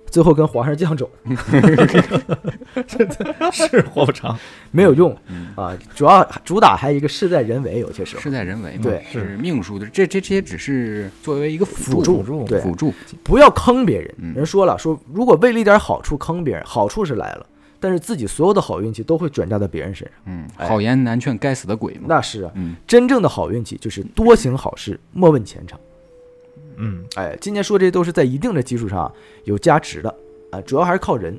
最后跟皇上犟种，是活不长。没有用嗯啊。主要主打还有一个事在人为，有些时候事在人为嘛，对是命数的，这这这些只是作为一个辅助辅助助对辅助，不要坑别人。嗯人说了，说如果为了一点好处坑别人，好处是来了，但是自己所有的好运气都会转嫁到别人身上。嗯，哎。好言难劝该死的鬼嘛，那是啊，嗯。真正的好运气就是多行好事，莫问前程。嗯，哎，今天说这些都是在一定的基础上有加持的。啊，主要还是靠人。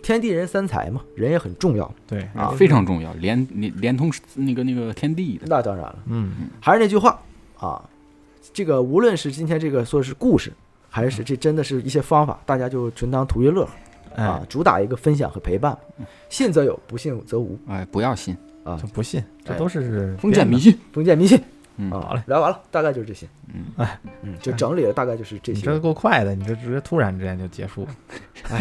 天地人三才嘛，人也很重要。对。啊非常重要，连连连通那个那个天地的，那当然了，嗯，还是那句话啊，这个无论是今天这个说是故事，还是这真的是一些方法，大家就纯当图一乐呵啊哎，，主打一个分享和陪伴，信则有，不信则无。哎，不要信，啊。就。不信，这哎都是封建迷信。封建迷信。嗯。啊，好嘞聊完了，大概就是这些。嗯，哎，嗯，就整理了，大概就是这些。你这。够快的，你这直接突然之间就结束，哎，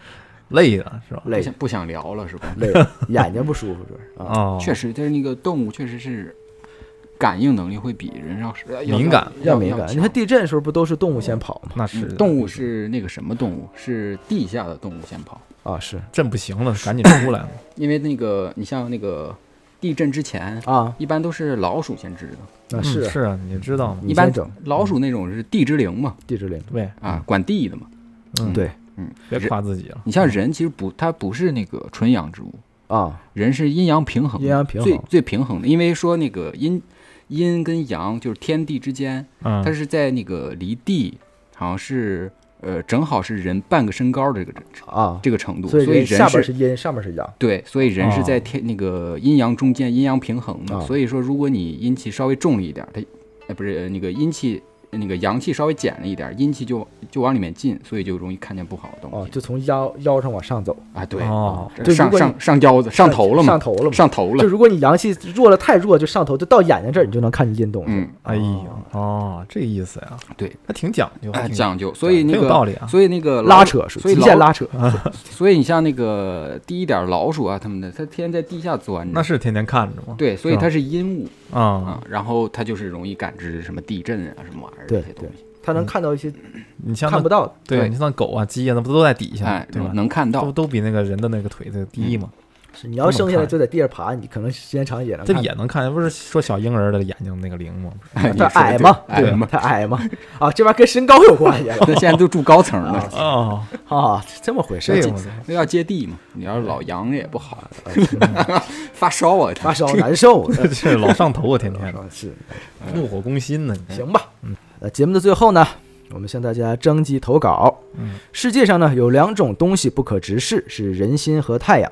累了是吧？累。不想聊了是吧？累，眼睛不舒服，主要是啊。哦，确实，就是那个动物确实是感应能力会比人要是敏感要敏感。你看强地震的时候不都是动物先跑吗？那是嗯动物是那个什么动物？是地下的动物先跑，啊，是震不行了，赶紧出来了。因为那个你像那个地震之前，啊，一般都是老鼠先知道，那嗯是是啊，你知道吗？一般整老鼠那种是地之灵嘛，地之灵，对，啊，管地的嘛。嗯，对嗯，别夸自己了。你像人其实不，它不是那个纯阳之物，啊，人是阴阳平衡，阴阳平衡最最平衡的。因为说那个阴阴跟阳就是天地之间，嗯，它是在那个离地好像是呃正好是人半个身高的这个啊，这个程度，所以所以人下边是是阴，上面是阳。对，所以人是在哦天那个阴阳中间，阴阳平衡的。啊所以说，如果你阴气稍微重了一点，它呃不是呃那个阴气。那个阳气稍微减了一点，阴气就就往里面进，所以就容易看见不好的东哦，西。就从腰腰上往上走，啊，对，上上上腰子上头了嘛，上头了嘛。上头了就，如果你阳气弱了太弱，就上头，就到眼睛这儿，你就能看见阴东西。嗯，哎呦，哦，这意思呀，对，还挺讲究，还哎，挺讲究。所以那个很有道理啊。所以那个拉扯是所以老极限拉扯，所以你像那个低一点老鼠啊，他们的，它天天在地下钻着，那是天天看着吗？对，所以它是阴物啊。啊，，然后它就是容易感知什么地震啊什么玩意儿这些东西，它能看到一些你像看不到的。对对。你像狗啊、鸡啊，那不都在底下哎，，对吧？能看到，都都比那个人的那个腿的低嘛，是你要生下来就在地上爬，你可能时间长也能这。也能看见。不是说小婴儿的眼睛那个灵吗？你 他说的对矮嘛，矮嘛，他矮嘛，啊，这玩意儿跟身高有关系啊。那现在都住高层了，哦，啊，这么回事。那要接地嘛，你要是老阳也不好，啊发烧啊，发烧难受，这老上头啊，天天 是怒火攻心呢。行吧。呃节目的最后呢，我们向大家征集投稿。嗯，世界上呢有两种东西不可直视，是人心和太阳。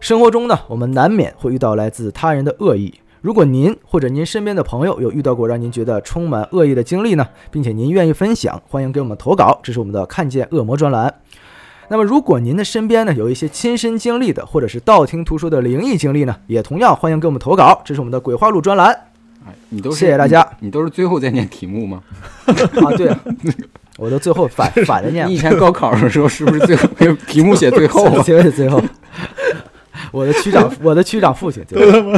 生活中呢，我们难免会遇到来自他人的恶意。如果您或者您身边的朋友有遇到过让您觉得充满恶意的经历呢，并且您愿意分享，欢迎给我们投稿，这是我们的看见恶魔专栏。那么，如果您的身边呢有一些亲身经历的，或者是道听途说的灵异经历呢，也同样欢迎给我们投稿，这是我们的鬼话录专栏哎，你都是谢谢大家你，你都是最后再念题目吗？啊。对啊，我都最后反反着念 你以前高考的时候是不是最后题目写最后啊？最后最后，我的区长，我的区长父亲，最后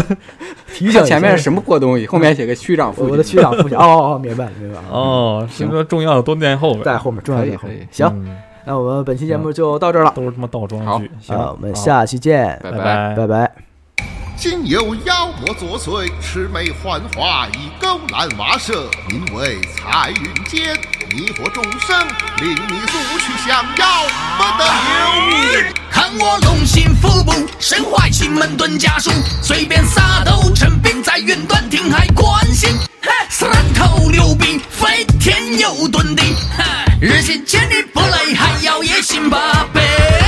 提醒前面是什么破东西？后面写个区长父亲。我的区长父亲，哦哦哦，明白了明白了，哦，行说重要的都念后面，在后面，重要在后。面行，嗯那我们本期节目就到这儿了，都是他妈倒装好句。行，啊，我们下期见，拜拜拜拜拜。今有妖魔作祟，魑魅幻化以勾栏瓦舍，名为彩云间，迷惑众生，令你俗去降妖，不得留你。看我龙行虎步，身怀奇门遁甲术，随便撒豆成兵，在云端听海观星。嘿，三头六臂，飞天又遁地，嘿，日行千里不累，还要夜行八百。